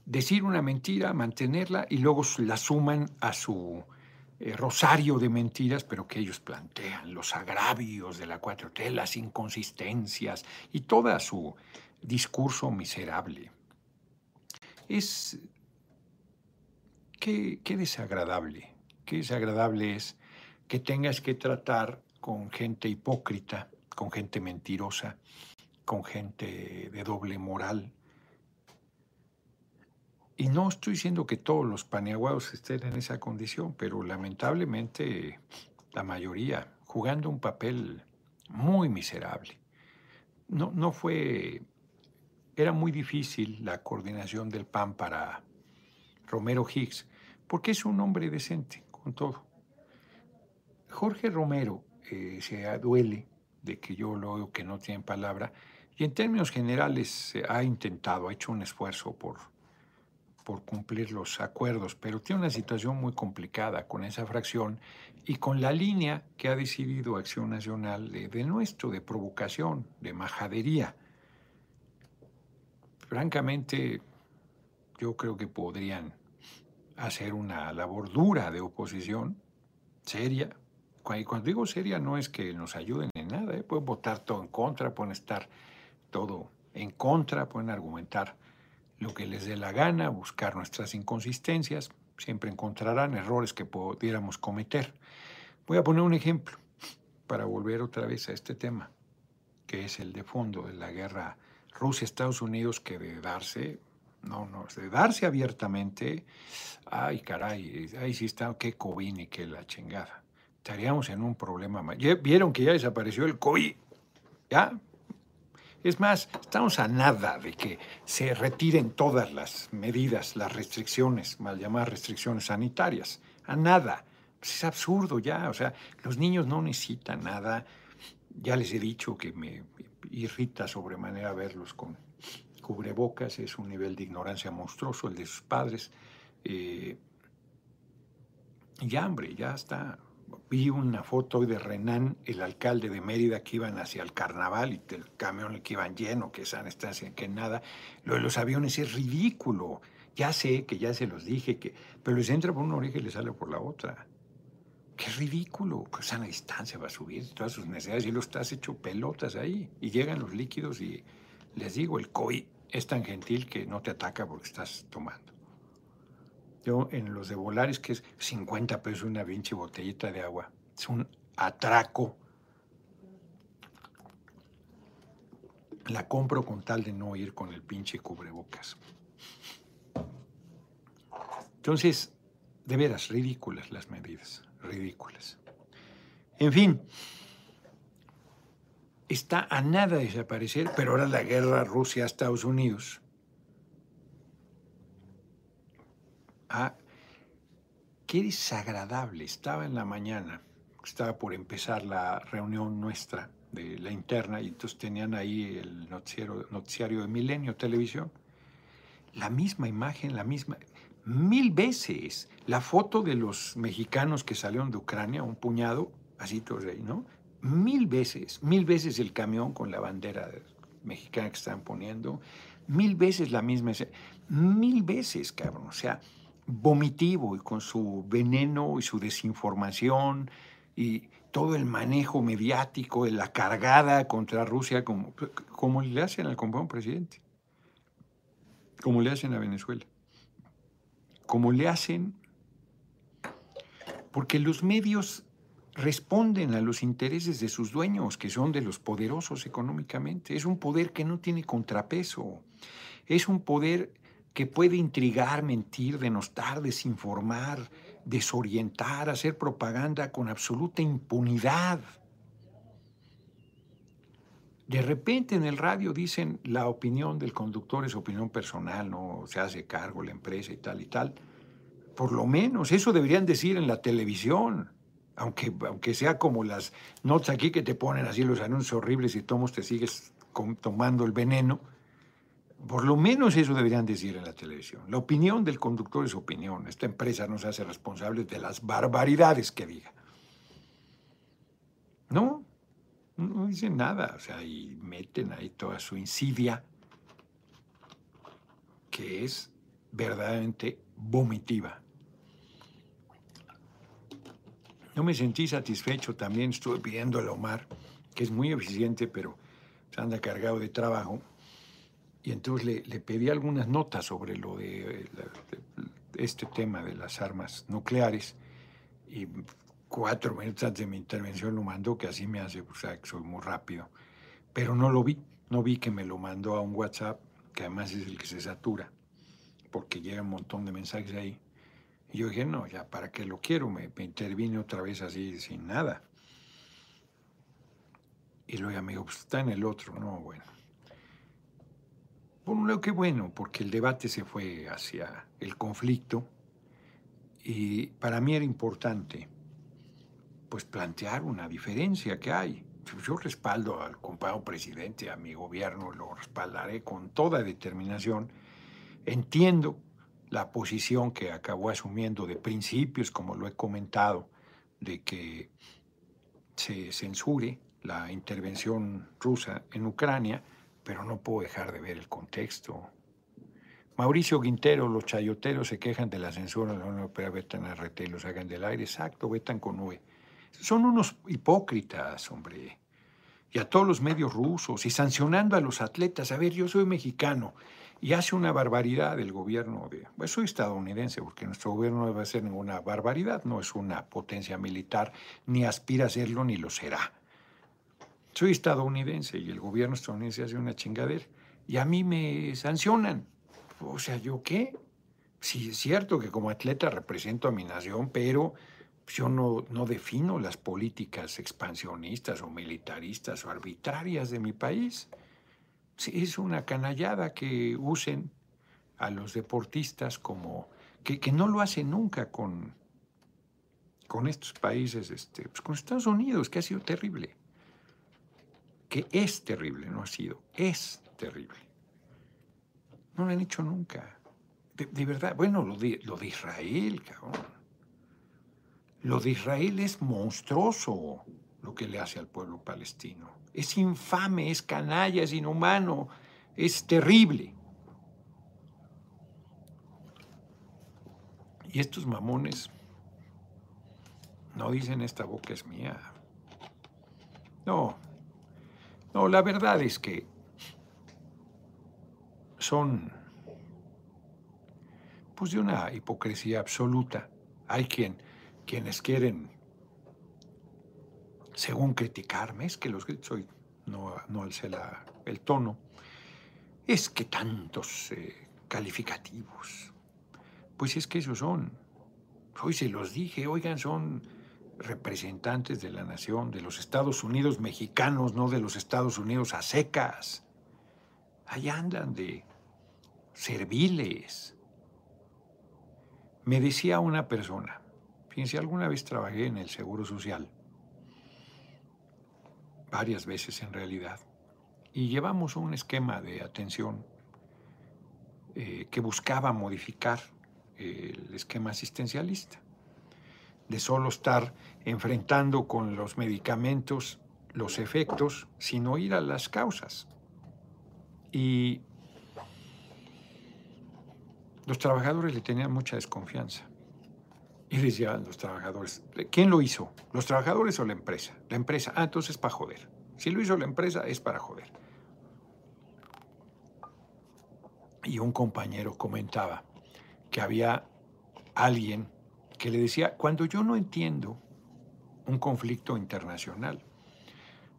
decir una mentira, mantenerla y luego la suman a su eh, rosario de mentiras, pero que ellos plantean, los agravios de la 4T, las inconsistencias y todo su discurso miserable. Es... Qué, qué desagradable, qué desagradable es que tengas que tratar con gente hipócrita, con gente mentirosa, con gente de doble moral. Y no estoy diciendo que todos los paneaguados estén en esa condición, pero lamentablemente la mayoría jugando un papel muy miserable. No, no fue, era muy difícil la coordinación del PAN para Romero Higgs, porque es un hombre decente, con todo. Jorge Romero eh, se duele de que yo lo veo que no tiene palabra, y en términos generales se ha intentado, ha hecho un esfuerzo por, por cumplir los acuerdos, pero tiene una situación muy complicada con esa fracción y con la línea que ha decidido Acción Nacional de, de nuestro, de provocación, de majadería. Francamente, yo creo que podrían hacer una labor dura de oposición, seria, y cuando digo seria no es que nos ayuden en nada, ¿eh? pueden votar todo en contra, pueden estar todo en contra, pueden argumentar lo que les dé la gana, buscar nuestras inconsistencias, siempre encontrarán errores que pudiéramos cometer. Voy a poner un ejemplo para volver otra vez a este tema, que es el de fondo de la guerra Rusia-Estados Unidos, que de darse, no, no, de darse abiertamente, ay caray, ahí sí está, qué COVID y qué la chingada estaríamos en un problema más. Vieron que ya desapareció el COVID. ¿Ya? Es más, estamos a nada de que se retiren todas las medidas, las restricciones, mal llamadas restricciones sanitarias. A nada. Pues es absurdo ya. O sea, los niños no necesitan nada. Ya les he dicho que me irrita sobremanera verlos con cubrebocas, es un nivel de ignorancia monstruoso el de sus padres. Eh, y hambre, ya está. Vi una foto de Renan, el alcalde de Mérida, que iban hacia el carnaval y el camión que iban lleno, que están, que nada. Lo de los aviones es ridículo. Ya sé que ya se los dije, que, pero les entra por una oreja y les sale por la otra. Qué ridículo, pues a distancia va a subir todas sus necesidades y lo estás hecho pelotas ahí. Y llegan los líquidos y les digo, el COVID es tan gentil que no te ataca porque estás tomando. Yo en los de Volaris, que es 50 pesos una pinche botellita de agua, es un atraco. La compro con tal de no ir con el pinche cubrebocas. Entonces, de veras, ridículas las medidas ridículas. En fin, está a nada de desaparecer, pero ahora la guerra Rusia-Estados Unidos. Ah, qué desagradable. Estaba en la mañana, estaba por empezar la reunión nuestra de la interna y entonces tenían ahí el noticiero, noticiario de Milenio Televisión. La misma imagen, la misma mil veces la foto de los mexicanos que salieron de Ucrania, un puñado, así todos ahí, ¿no? Mil veces, mil veces el camión con la bandera mexicana que están poniendo, mil veces la misma, mil veces, cabrón, o sea, vomitivo y con su veneno y su desinformación y todo el manejo mediático la cargada contra Rusia, como, como le hacen al compañero presidente, como le hacen a Venezuela como le hacen, porque los medios responden a los intereses de sus dueños, que son de los poderosos económicamente. Es un poder que no tiene contrapeso. Es un poder que puede intrigar, mentir, denostar, desinformar, desorientar, hacer propaganda con absoluta impunidad. De repente en el radio dicen la opinión del conductor es opinión personal, no se hace cargo la empresa y tal y tal. Por lo menos eso deberían decir en la televisión, aunque, aunque sea como las notas aquí que te ponen así los anuncios horribles y tomos te sigues tomando el veneno. Por lo menos eso deberían decir en la televisión. La opinión del conductor es opinión. Esta empresa no se hace responsable de las barbaridades que diga. No, no dicen nada, o sea, y meten ahí toda su insidia, que es verdaderamente vomitiva. No me sentí satisfecho, también estuve pidiendo a Omar, que es muy eficiente, pero se anda cargado de trabajo, y entonces le, pedí algunas notas sobre lo de, este tema de las armas nucleares, y cuatro minutos antes de mi intervención lo mandó, que así me hace, o sea, que soy muy rápido. Pero no lo vi, no vi que me lo mandó a un WhatsApp, que además es el que se satura, porque llega un montón de mensajes ahí. Y yo dije, no, ya, ¿para qué lo quiero? Me, intervine otra vez así, sin nada. Y luego me dijo, pues está en el otro. No, bueno. Por un lado, qué bueno, porque el debate se fue hacia el conflicto. Y para mí era importante pues plantear una diferencia que hay. Yo respaldo al compañero presidente, a mi gobierno, lo respaldaré con toda determinación. Entiendo la posición que acabó asumiendo de principios, como lo he comentado, de que se censure la intervención rusa en Ucrania, pero no puedo dejar de ver el contexto. Mauricio Quintero, los chayoteros se quejan de la censura de la Unión Europea, vetan a RT y los hagan del aire. Exacto, vetan con nube. Son unos hipócritas, hombre. Y a todos los medios rusos y sancionando a los atletas. A ver, yo soy mexicano y hace una barbaridad el gobierno de... Pues soy estadounidense porque nuestro gobierno no debe hacer ninguna barbaridad, no es una potencia militar, ni aspira a serlo, ni lo será. Soy estadounidense y el gobierno estadounidense hace una chingadera y a mí me sancionan. O sea, ¿yo qué? Sí, es cierto que como atleta represento a mi nación, pero yo no, no defino las políticas expansionistas o militaristas o arbitrarias de mi país. es una canallada que usen a los deportistas como que, no lo hacen nunca con, con estos países, este, pues con Estados Unidos, que ha sido terrible. Es terrible, no ha sido, es terrible. No lo han hecho nunca. De, verdad, bueno, lo de, lo de Israel, cabrón. Lo de Israel es monstruoso lo que le hace al pueblo palestino. Es infame, es canalla, es inhumano, es terrible. Y estos mamones no dicen esta boca es mía. No, no, la verdad es que son pues de una hipocresía absoluta. Hay quien, quienes quieren, según criticarme, es que los soy, no, no alcé el tono, es que tantos eh, calificativos, pues es que esos son, hoy se los dije, oigan, son representantes de la nación, de los Estados Unidos mexicanos, no de los Estados Unidos a secas. Ahí andan de serviles. Me decía una persona, fíjense, alguna vez trabajé en el Seguro Social, varias veces en realidad, y llevamos un esquema de atención eh, que buscaba modificar el esquema asistencialista de solo estar enfrentando con los medicamentos los efectos, sino ir a las causas. Y los trabajadores le tenían mucha desconfianza. Y decían los trabajadores, ¿quién lo hizo? ¿Los trabajadores o la empresa? La empresa. Ah, entonces es para joder. Si lo hizo la empresa, es para joder. Y un compañero comentaba que había alguien que le decía, cuando yo no entiendo un conflicto internacional,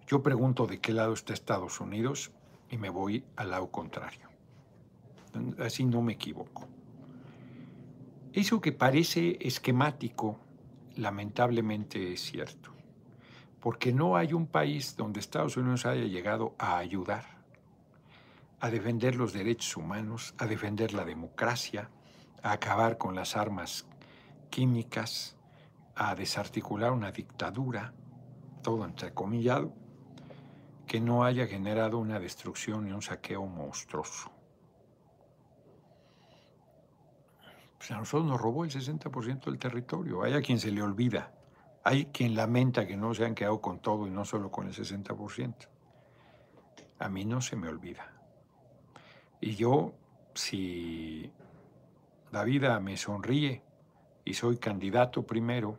yo pregunto de qué lado está Estados Unidos y me voy al lado contrario. Así no me equivoco. Eso que parece esquemático, lamentablemente es cierto, porque no hay un país donde Estados Unidos haya llegado a ayudar, a defender los derechos humanos, a defender la democracia, a acabar con las armas químicas a desarticular una dictadura, todo entrecomillado, que no haya generado una destrucción y un saqueo monstruoso. Pues a nosotros nos robó el 60% del territorio. Hay a quien se le olvida. Hay quien lamenta que no se han quedado con todo y no solo con el 60%. A mí no se me olvida. Y yo, si la vida me sonríe, y soy candidato primero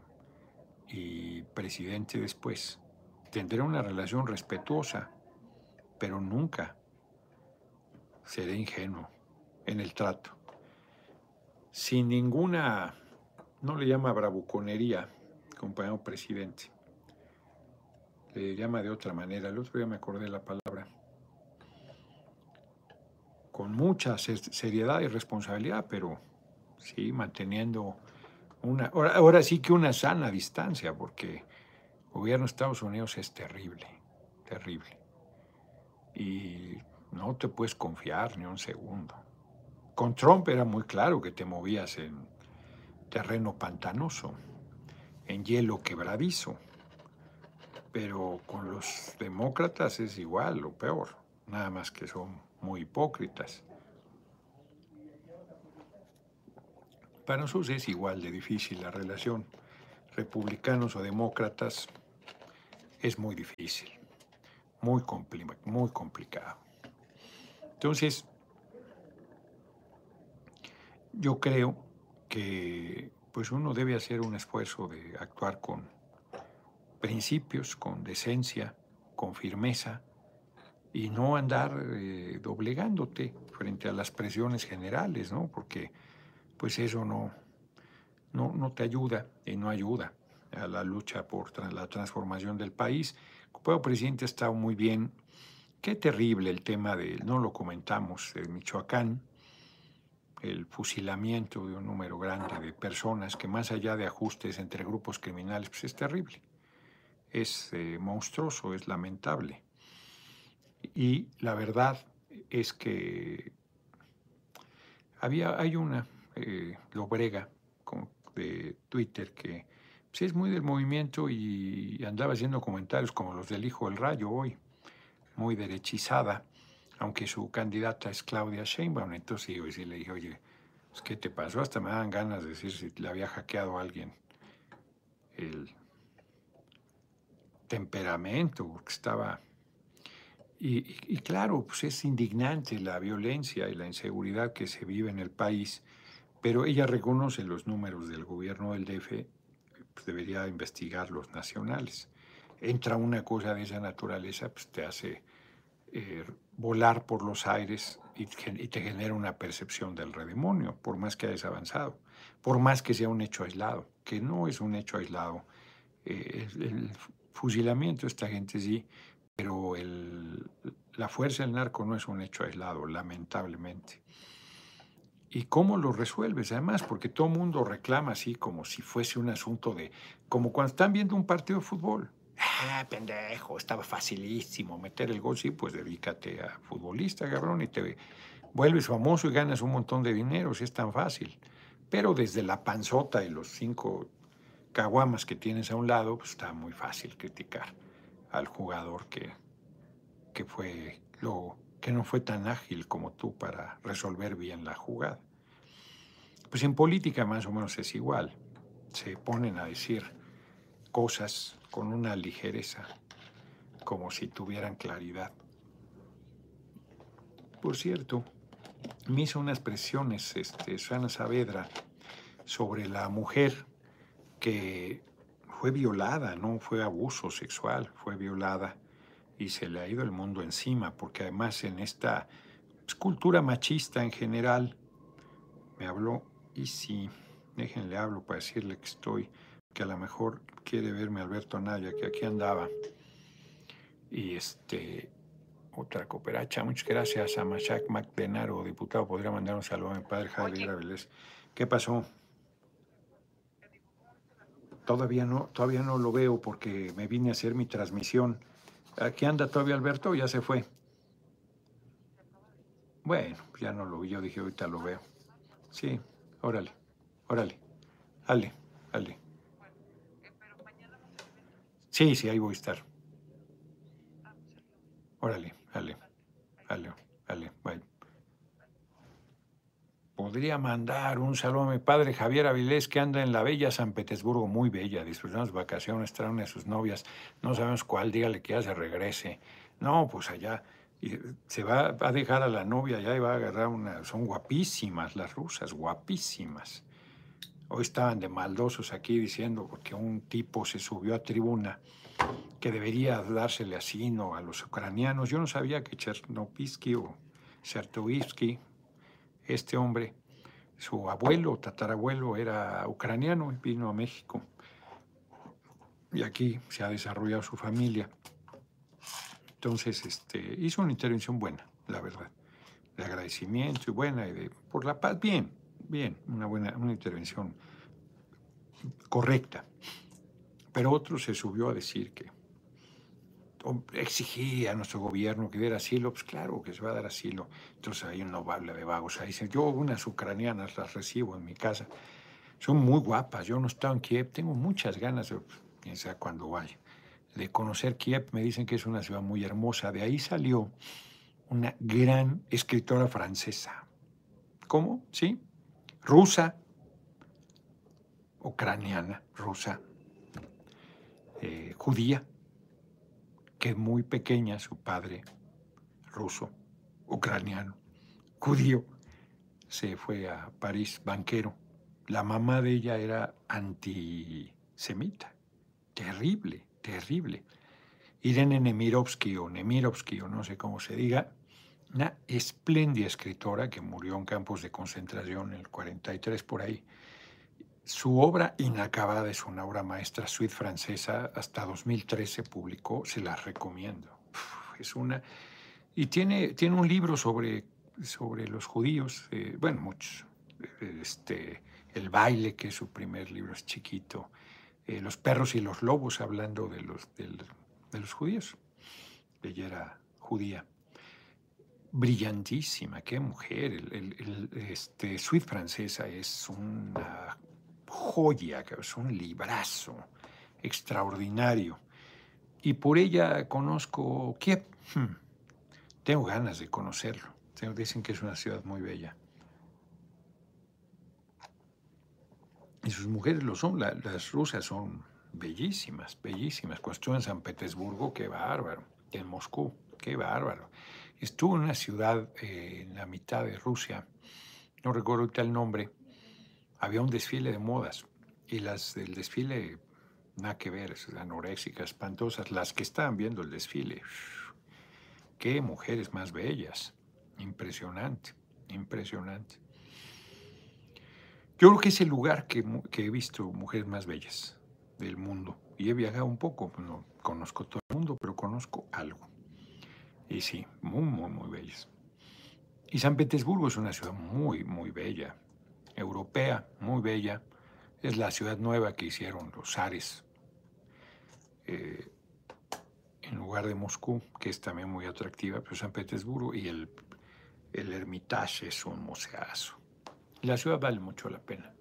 y presidente después, tendré una relación respetuosa, pero nunca seré ingenuo en el trato. Sin ninguna, no le llama bravuconería, compañero presidente, le llama de otra manera, el otro día me acordé la palabra, con mucha seriedad y responsabilidad, pero sí, manteniendo ahora, sí que una sana distancia, porque el gobierno de Estados Unidos es terrible, terrible. Y no te puedes confiar ni un segundo. Con Trump era muy claro que te movías en terreno pantanoso, en hielo quebradizo. Pero con los demócratas es igual o peor, nada más que son muy hipócritas. Para nosotros es igual de difícil la relación republicanos o demócratas, es muy difícil, muy, muy complicado. Entonces, yo creo que pues uno debe hacer un esfuerzo de actuar con principios, con decencia, con firmeza y no andar eh, doblegándote frente a las presiones generales, ¿no? Porque pues eso no, no, no te ayuda y no ayuda a la lucha por la transformación del país. El presidente ha estado muy bien. Qué terrible el tema de, no lo comentamos, de Michoacán, el fusilamiento de un número grande de personas que más allá de ajustes entre grupos criminales, pues es terrible. Es eh, monstruoso, es lamentable. Y la verdad es que había, hay una, eh, Lobrega de Twitter, que sí es muy del movimiento y andaba haciendo comentarios como los del hijo del rayo hoy, muy derechizada. aunque su candidata es Claudia Sheinbaum. Entonces yo le dije, oye, pues, ¿qué te pasó? Hasta me dan ganas de decir si le había hackeado a alguien el temperamento, porque estaba... Y, claro, pues es indignante la violencia y la inseguridad que se vive en el país, pero ella reconoce los números del gobierno del DF, pues debería investigar los nacionales. Entra una cosa de esa naturaleza, pues te hace eh, volar por los aires y, te genera una percepción del redemonio, por más que hayas avanzado, por más que sea un hecho aislado, que no es un hecho aislado. Eh, el, fusilamiento, esta gente sí, pero la fuerza del narco no es un hecho aislado, lamentablemente. ¿Y cómo lo resuelves? Además, porque todo mundo reclama así como si fuese un asunto de, como cuando están viendo un partido de fútbol. Ah, pendejo, estaba facilísimo meter el gol. Sí, pues dedícate a futbolista, cabrón, y te vuelves famoso y ganas un montón de dinero, si es tan fácil. Pero desde la panzota y los cinco caguamas que tienes a un lado, pues está muy fácil criticar al jugador que, que, fue lo, que no fue tan ágil como tú para resolver bien la jugada. Pues en política más o menos es igual. Se ponen a decir cosas con una ligereza, como si tuvieran claridad. Por cierto, me hizo unas presiones este, Susana Saavedra sobre la mujer que fue violada, no fue abuso sexual, fue violada y se le ha ido el mundo encima, porque además en esta cultura machista en general, me habló, y si, déjenle hablo para decirle que estoy que a lo mejor quiere verme Alberto Anaya, que aquí andaba. Y este, otra cooperacha. Muchas gracias a Machak MacDenaro, diputado. Podría mandar un saludo a mi padre Javier Avilés. ¿Qué pasó? Todavía no, todavía no lo veo porque me vine a hacer mi transmisión. ¿Aquí anda todavía Alberto ya se fue? Bueno, ya no lo vi. Yo dije, ahorita lo veo. Sí, órale, órale. Ale, ale. Sí, sí, ahí voy a estar. Órale, dale, dale, dale, bye. Podría mandar un saludo a mi padre Javier Avilés, que anda en la bella San Petersburgo, muy bella, disfrutando sus vacaciones, trae una de sus novias, no sabemos cuál, dígale que ya se regrese. No, pues allá, se va, a dejar a la novia allá y va a agarrar una, son guapísimas las rusas, guapísimas. Hoy estaban de maldosos aquí diciendo porque un tipo se subió a tribuna que debería dársele así ¿no? a los ucranianos. Yo no sabía que Chernopisky o Chertovsky, este hombre, su abuelo, tatarabuelo, era ucraniano y vino a México. Y aquí se ha desarrollado su familia. Entonces, este, hizo una intervención buena, la verdad, de agradecimiento y buena, y de, por la paz, bien, bien, una buena una intervención correcta. Pero otro se subió a decir que exigía a nuestro gobierno que diera asilo, pues claro que se va a dar asilo. Entonces hay un habla de vagos. Ahí dice, yo unas ucranianas las recibo en mi casa. Son muy guapas. Yo no he estado en Kiev. Tengo muchas ganas, de, quién sabe vaya, de conocer Kiev. Me dicen que es una ciudad muy hermosa. De ahí salió una gran escritora francesa. ¿Cómo? ¿Sí? rusa, ucraniana, rusa, eh, judía, que muy pequeña, su padre, ruso, ucraniano, judío, se fue a París, banquero. La mamá de ella era antisemita, terrible, terrible. Irene Nemirovsky o Nemirovsky o no sé cómo se diga, una espléndida escritora que murió en campos de concentración en el 43 por ahí. Su obra inacabada es una obra maestra suite francesa, hasta 2013 publicó, se la recomiendo. es una y tiene, tiene un libro sobre, sobre los judíos, eh, bueno, muchos. Este, el baile, que es su primer libro, es chiquito. Eh, los perros y los lobos, hablando de los, de los judíos. Ella era judía brillantísima, qué mujer. El, este, Suite francesa es una joya, es un librazo extraordinario. Y por ella conozco Kiev. Hmm. Tengo ganas de conocerlo. Dicen que es una ciudad muy bella. Y sus mujeres lo son, las rusas son bellísimas, bellísimas. Cuando estuve en San Petersburgo, qué bárbaro. En Moscú, qué bárbaro. Estuvo en una ciudad eh, en la mitad de Rusia, no recuerdo ahorita el nombre, había un desfile de modas y las del desfile, nada que ver, anoréxicas, espantosas, las que estaban viendo el desfile, qué mujeres más bellas, impresionante, impresionante. Yo creo que es el lugar que, he visto mujeres más bellas del mundo y he viajado un poco, no conozco todo el mundo, pero conozco algo. Y sí, muy, muy, muy bellas. Y San Petersburgo es una ciudad muy, muy bella, europea, muy bella. Es la ciudad nueva que hicieron los zares eh, en lugar de Moscú, que es también muy atractiva, pero San Petersburgo y el, el Hermitage es un museazo. La ciudad vale mucho la pena.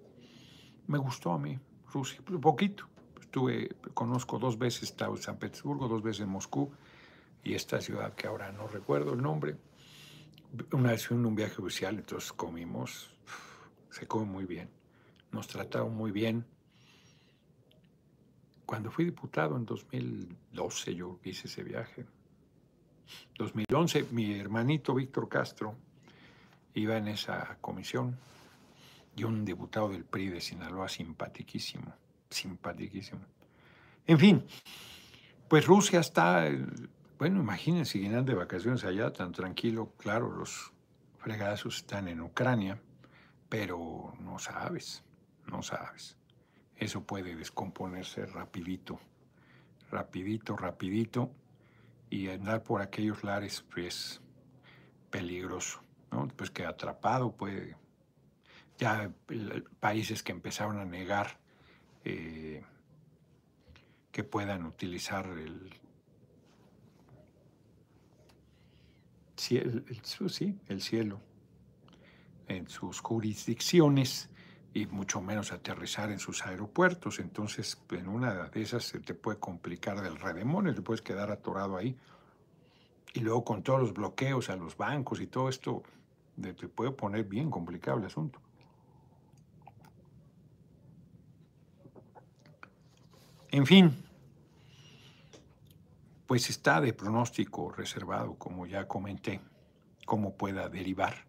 Me gustó a mí, Rusia, poquito. Estuve, conozco dos veces estado en San Petersburgo, dos veces en Moscú y esta ciudad que ahora no recuerdo el nombre. Una vez en un viaje oficial, entonces comimos, se come muy bien, nos trataron muy bien. Cuando fui diputado en 2012, yo hice ese viaje. 2011, mi hermanito Víctor Castro iba en esa comisión y un diputado del PRI de Sinaloa simpaticísimo, simpaticísimo. En fin, pues Rusia está bueno, imagínense, vienen de vacaciones allá, tan tranquilo. Claro, los fregazos están en Ucrania, pero no sabes, no sabes. Eso puede descomponerse rapidito, rapidito, rapidito, y andar por aquellos lares pues, es peligroso, ¿no? Pues que atrapado puede... Ya países que empezaron a negar eh, que puedan utilizar el el, sí, el cielo en sus jurisdicciones y mucho menos aterrizar en sus aeropuertos. Entonces, en una de esas se te puede complicar del redemonio, te puedes quedar atorado ahí. Y luego con todos los bloqueos a los bancos y todo esto, te puede poner bien complicado el asunto. En fin, pues está de pronóstico reservado, como ya comenté, cómo pueda derivar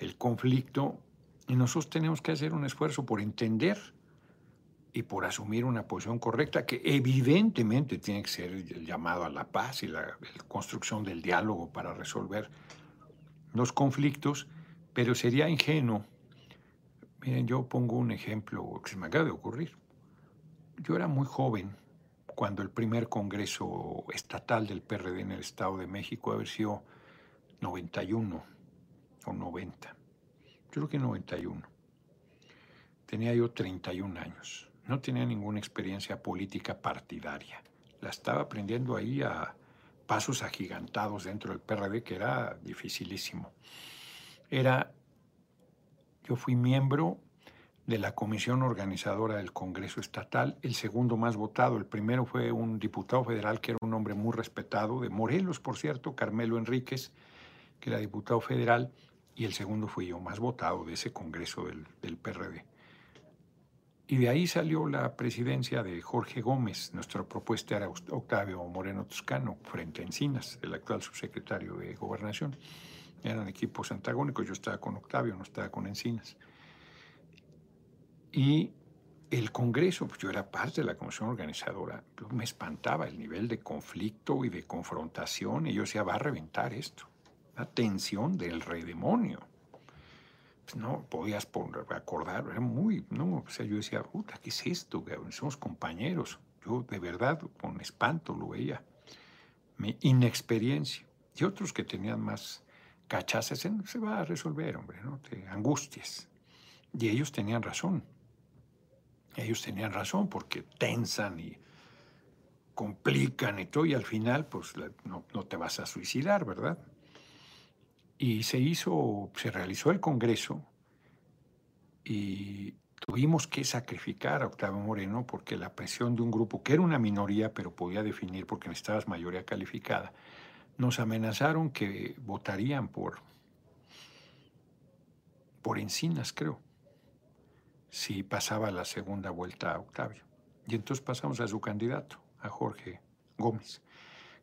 el conflicto. Y nosotros tenemos que hacer un esfuerzo por entender y por asumir una posición correcta, que evidentemente tiene que ser el llamado a la paz y la, construcción del diálogo para resolver los conflictos, pero sería ingenuo. Miren, yo pongo un ejemplo que se me acaba de ocurrir. Yo era muy joven cuando el primer congreso estatal del PRD en el Estado de México haber sido 91 o 90. Yo creo que 91. Tenía yo 31 años. No tenía ninguna experiencia política partidaria. La estaba aprendiendo ahí a pasos agigantados dentro del PRD, que era dificilísimo. Era, yo fui miembro de la comisión organizadora del Congreso Estatal, el segundo más votado. El primero fue un diputado federal que era un hombre muy respetado, de Morelos, por cierto, Carmelo Enríquez, que era diputado federal, y el segundo fui yo, más votado de ese Congreso del, del PRD. Y de ahí salió la presidencia de Jorge Gómez. Nuestra propuesta era Octavio Moreno Toscano, frente a Encinas, el actual subsecretario de Gobernación. Eran equipos antagónicos, yo estaba con Octavio, no estaba con Encinas. Y el Congreso, pues yo era parte de la comisión organizadora, me espantaba el nivel de conflicto y de confrontación, y yo decía, va a reventar esto, la tensión del rey demonio. Pues no podías acordar, era muy, no, o sea, yo decía, puta, ¿qué es esto? Somos compañeros. Yo de verdad con espanto lo veía, mi inexperiencia. Y otros que tenían más cachazas, se va a resolver, hombre, ¿no? Te angustias. Y ellos tenían razón. Ellos tenían razón porque tensan y complican y todo, y al final pues no, te vas a suicidar, ¿verdad? Y se hizo, se realizó el Congreso y tuvimos que sacrificar a Octavio Moreno porque la presión de un grupo que era una minoría, pero podía definir porque necesitabas mayoría calificada, nos amenazaron que votarían por, por Encinas, creo, si pasaba la segunda vuelta a Octavio. Y entonces pasamos a su candidato, a Jorge Gómez,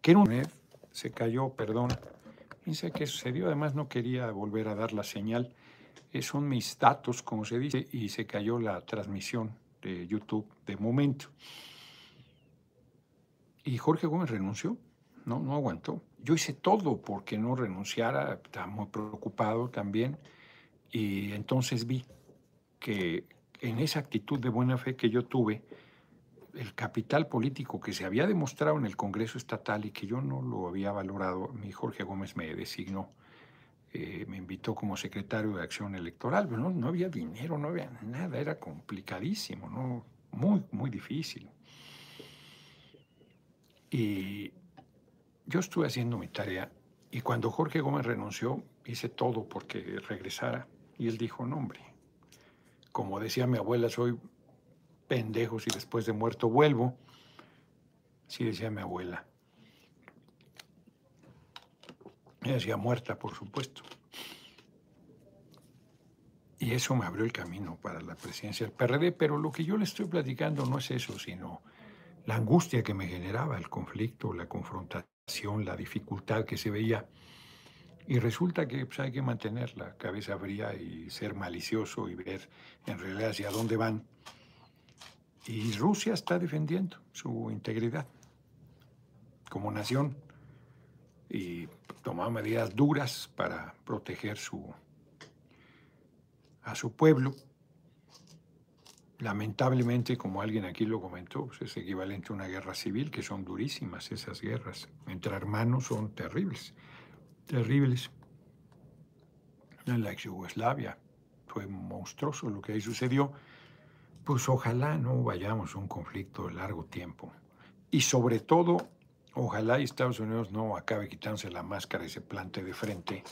que era un... Se cayó, perdón. Dice que sucedió, además no quería volver a dar la señal. son mis datos, como se dice, y se cayó la transmisión de YouTube de momento. Y Jorge Gómez renunció, no, no aguantó. Yo hice todo porque no renunciara, estaba muy preocupado también. Y entonces vi que en esa actitud de buena fe que yo tuve, el capital político que se había demostrado en el Congreso Estatal y que yo no lo había valorado, mi Jorge Gómez me designó, eh, me invitó como secretario de Acción Electoral, pero no, no, había dinero, no había nada, era complicadísimo, ¿no? muy, muy difícil. Y yo estuve haciendo mi tarea y cuando Jorge Gómez renunció, hice todo porque regresara y él dijo, no hombre, como decía mi abuela, soy pendejo si después de muerto vuelvo. Sí decía mi abuela. Ella decía muerta, por supuesto. Y eso me abrió el camino para la presidencia del PRD, pero lo que yo le estoy platicando no es eso, sino la angustia que me generaba el conflicto, la confrontación, la dificultad que se veía. Y resulta que pues, hay que mantener la cabeza fría y ser malicioso y ver en realidad hacia dónde van. Y Rusia está defendiendo su integridad como nación y tomó medidas duras para proteger su, a su pueblo. Lamentablemente, como alguien aquí lo comentó, pues, es equivalente a una guerra civil, que son durísimas esas guerras. Entre hermanos son terribles, terribles. En la ex Yugoslavia fue monstruoso lo que ahí sucedió pues ojalá no vayamos a un conflicto de largo tiempo. Y sobre todo, ojalá Estados Unidos no acabe quitándose la máscara y se plante de frente,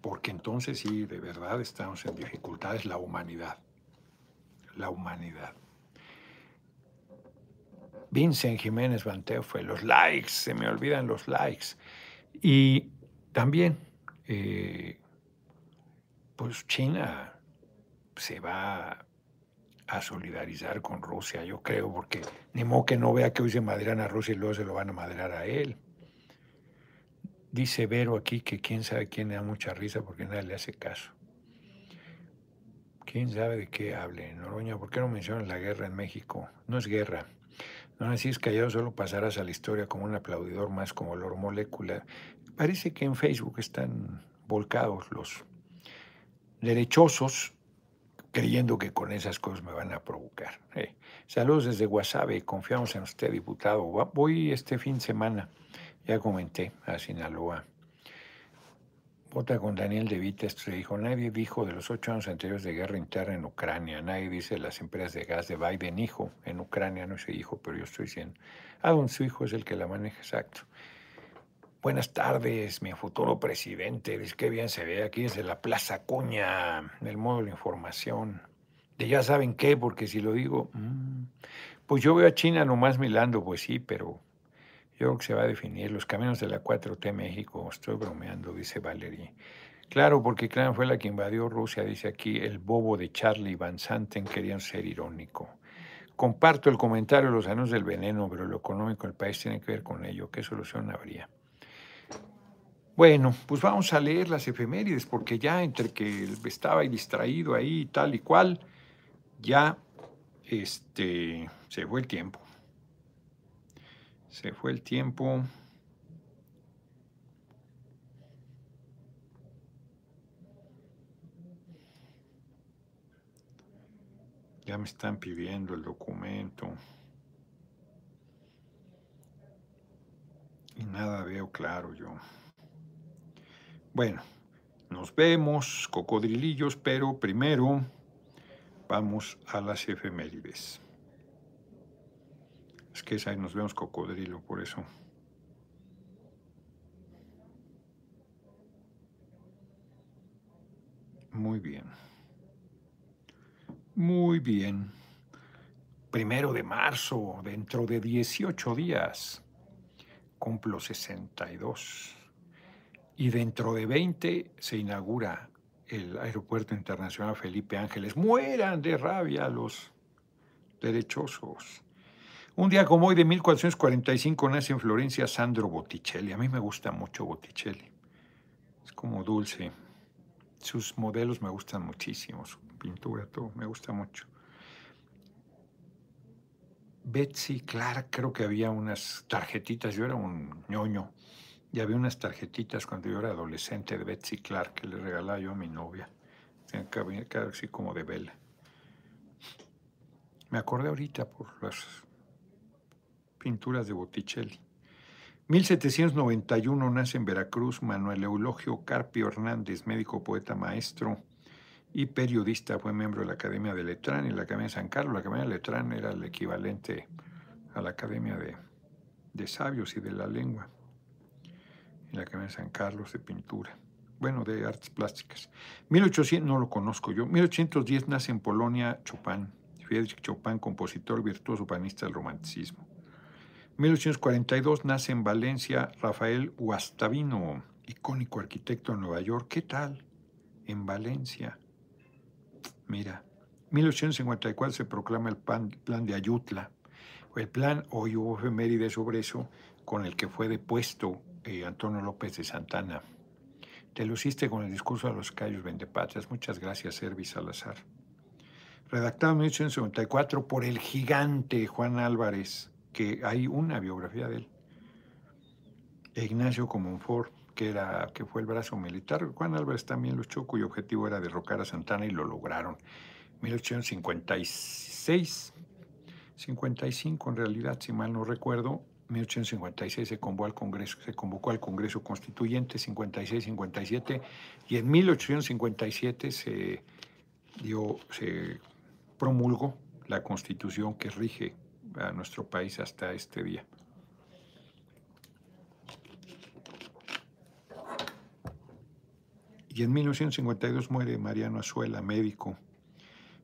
porque entonces sí, de verdad estamos en dificultades la humanidad. La humanidad. Vincent Jiménez Banteo fue los likes, se me olvidan los likes. Y también, eh, pues China se va a solidarizar con Rusia, yo creo, porque ni modo que no vea que hoy se madrean a Rusia y luego se lo van a madrear a él. Dice Vero aquí que quién sabe quién le da mucha risa porque nadie le hace caso. ¿Quién sabe de qué hable? Noroña, ¿por qué no mencionas la guerra en México? No es guerra. No es callado, solo pasarás a la historia como un aplaudidor más como olor molecular. Parece que en Facebook están volcados los derechosos creyendo que con esas cosas me van a provocar. Eh, saludos desde Guasave, confiamos en usted, diputado. Voy este fin de semana, ya comenté, a Sinaloa. Vota con Daniel De Vita, esto dijo, nadie dijo de los ocho años anteriores de guerra interna en Ucrania, nadie dice las empresas de gas de Biden, hijo, en Ucrania no se hijo, pero yo estoy diciendo, ah, don su hijo es el que la maneja, exacto. Buenas tardes, mi futuro presidente. Dice qué bien se ve aquí desde la Plaza Cuña, el módulo de información. De ya saben qué, porque si lo digo, mm, pues yo veo a China nomás milando, pues sí, pero yo creo que se va a definir los caminos de la 4T México. Estoy bromeando, dice Valerie. Claro, porque Clan fue la que invadió Rusia, dice aquí, el bobo de Charlie Van Santen querían ser irónico. Comparto el comentario de los años del veneno, pero lo económico del país tiene que ver con ello. ¿Qué solución habría? Bueno, pues vamos a leer las efemérides, porque ya entre que estaba distraído ahí tal y cual, ya este, se fue el tiempo. Se fue el tiempo. Ya me están pidiendo el documento. Y nada veo claro yo. Bueno, nos vemos, cocodrilillos, pero primero vamos a las efemérides. Es que ahí nos vemos cocodrilo, por eso. Muy bien. Muy bien. Primero de marzo, dentro de 18 días, cumplo 62. Y dentro de 20 se inaugura el Aeropuerto Internacional Felipe Ángeles. Mueran de rabia los derechosos. Un día como hoy de 1445 nace en Florencia Sandro Botticelli. A mí me gusta mucho Botticelli. Es como dulce. Sus modelos me gustan muchísimo, su pintura, todo, me gusta mucho. Betsy Clark, creo que había unas tarjetitas, yo era un ñoño, y había unas tarjetitas cuando yo era adolescente de Betsy Clark que le regalaba yo a mi novia. Así como de vela. Me acordé ahorita por las pinturas de Botticelli. 1791 nace en Veracruz Manuel Eulogio Carpio Hernández, médico, poeta, maestro y periodista. Fue miembro de la Academia de Letrán y la Academia de San Carlos. La Academia de Letrán era el equivalente a la Academia de, de Sabios y de la Lengua. Y la Academia de San Carlos de Pintura. Bueno, de artes plásticas. 1800, no lo conozco yo. 1810 nace en Polonia Chopin. Friedrich Chopin, compositor virtuoso panista del romanticismo. 1842 nace en Valencia Rafael Guastavino, icónico arquitecto de Nueva York. ¿Qué tal? En Valencia. Mira, 1854 se proclama el plan, de Ayutla. El plan, hoy hubo efeméride sobre eso, con el que fue depuesto eh, Antonio López de Santana. Te luciste con el discurso de los callos vendepatrias. Muchas gracias, Servi Salazar. Redactado en 1854 por el gigante Juan Álvarez que hay una biografía de él. Ignacio Comonfort, que, era, que fue el brazo militar. Juan Álvarez también luchó, cuyo objetivo era derrocar a Santana y lo lograron. 1856, 55 en realidad, si mal no recuerdo, 1856 se convocó al Congreso, se convocó al Congreso Constituyente, 56-57, y en 1857 se dio, se promulgó la Constitución que rige a nuestro país hasta este día. Y en 1952 muere Mariano Azuela, médico.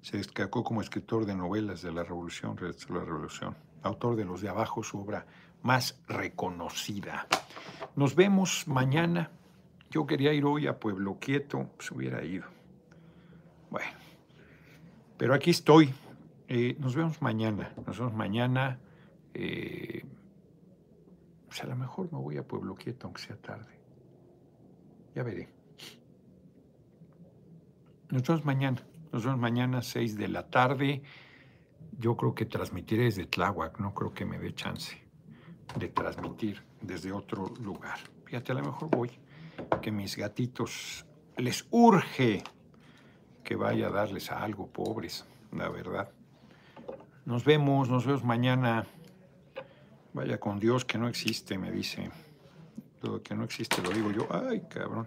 Se destacó como escritor de novelas de la Revolución, de la Revolución, autor de Los de Abajo, su obra más reconocida. Nos vemos mañana. Yo quería ir hoy a Pueblo Quieto, se hubiera ido. Bueno, pero aquí estoy eh, nos vemos mañana. Nos vemos mañana. Eh, pues a lo mejor me voy a Pueblo Quieto, aunque sea tarde. Ya veré. Nos vemos mañana. Nos vemos mañana, 6 de la tarde. Yo creo que transmitiré desde Tláhuac. No creo que me dé chance de transmitir desde otro lugar. Fíjate, a lo mejor voy. Que mis gatitos les urge que vaya a darles algo, pobres, la verdad. Nos vemos, nos vemos mañana. Vaya con Dios que no existe, me dice. Todo que no existe lo digo yo. Ay, cabrón.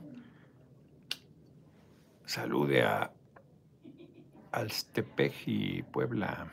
Salude a Alstepej y Puebla.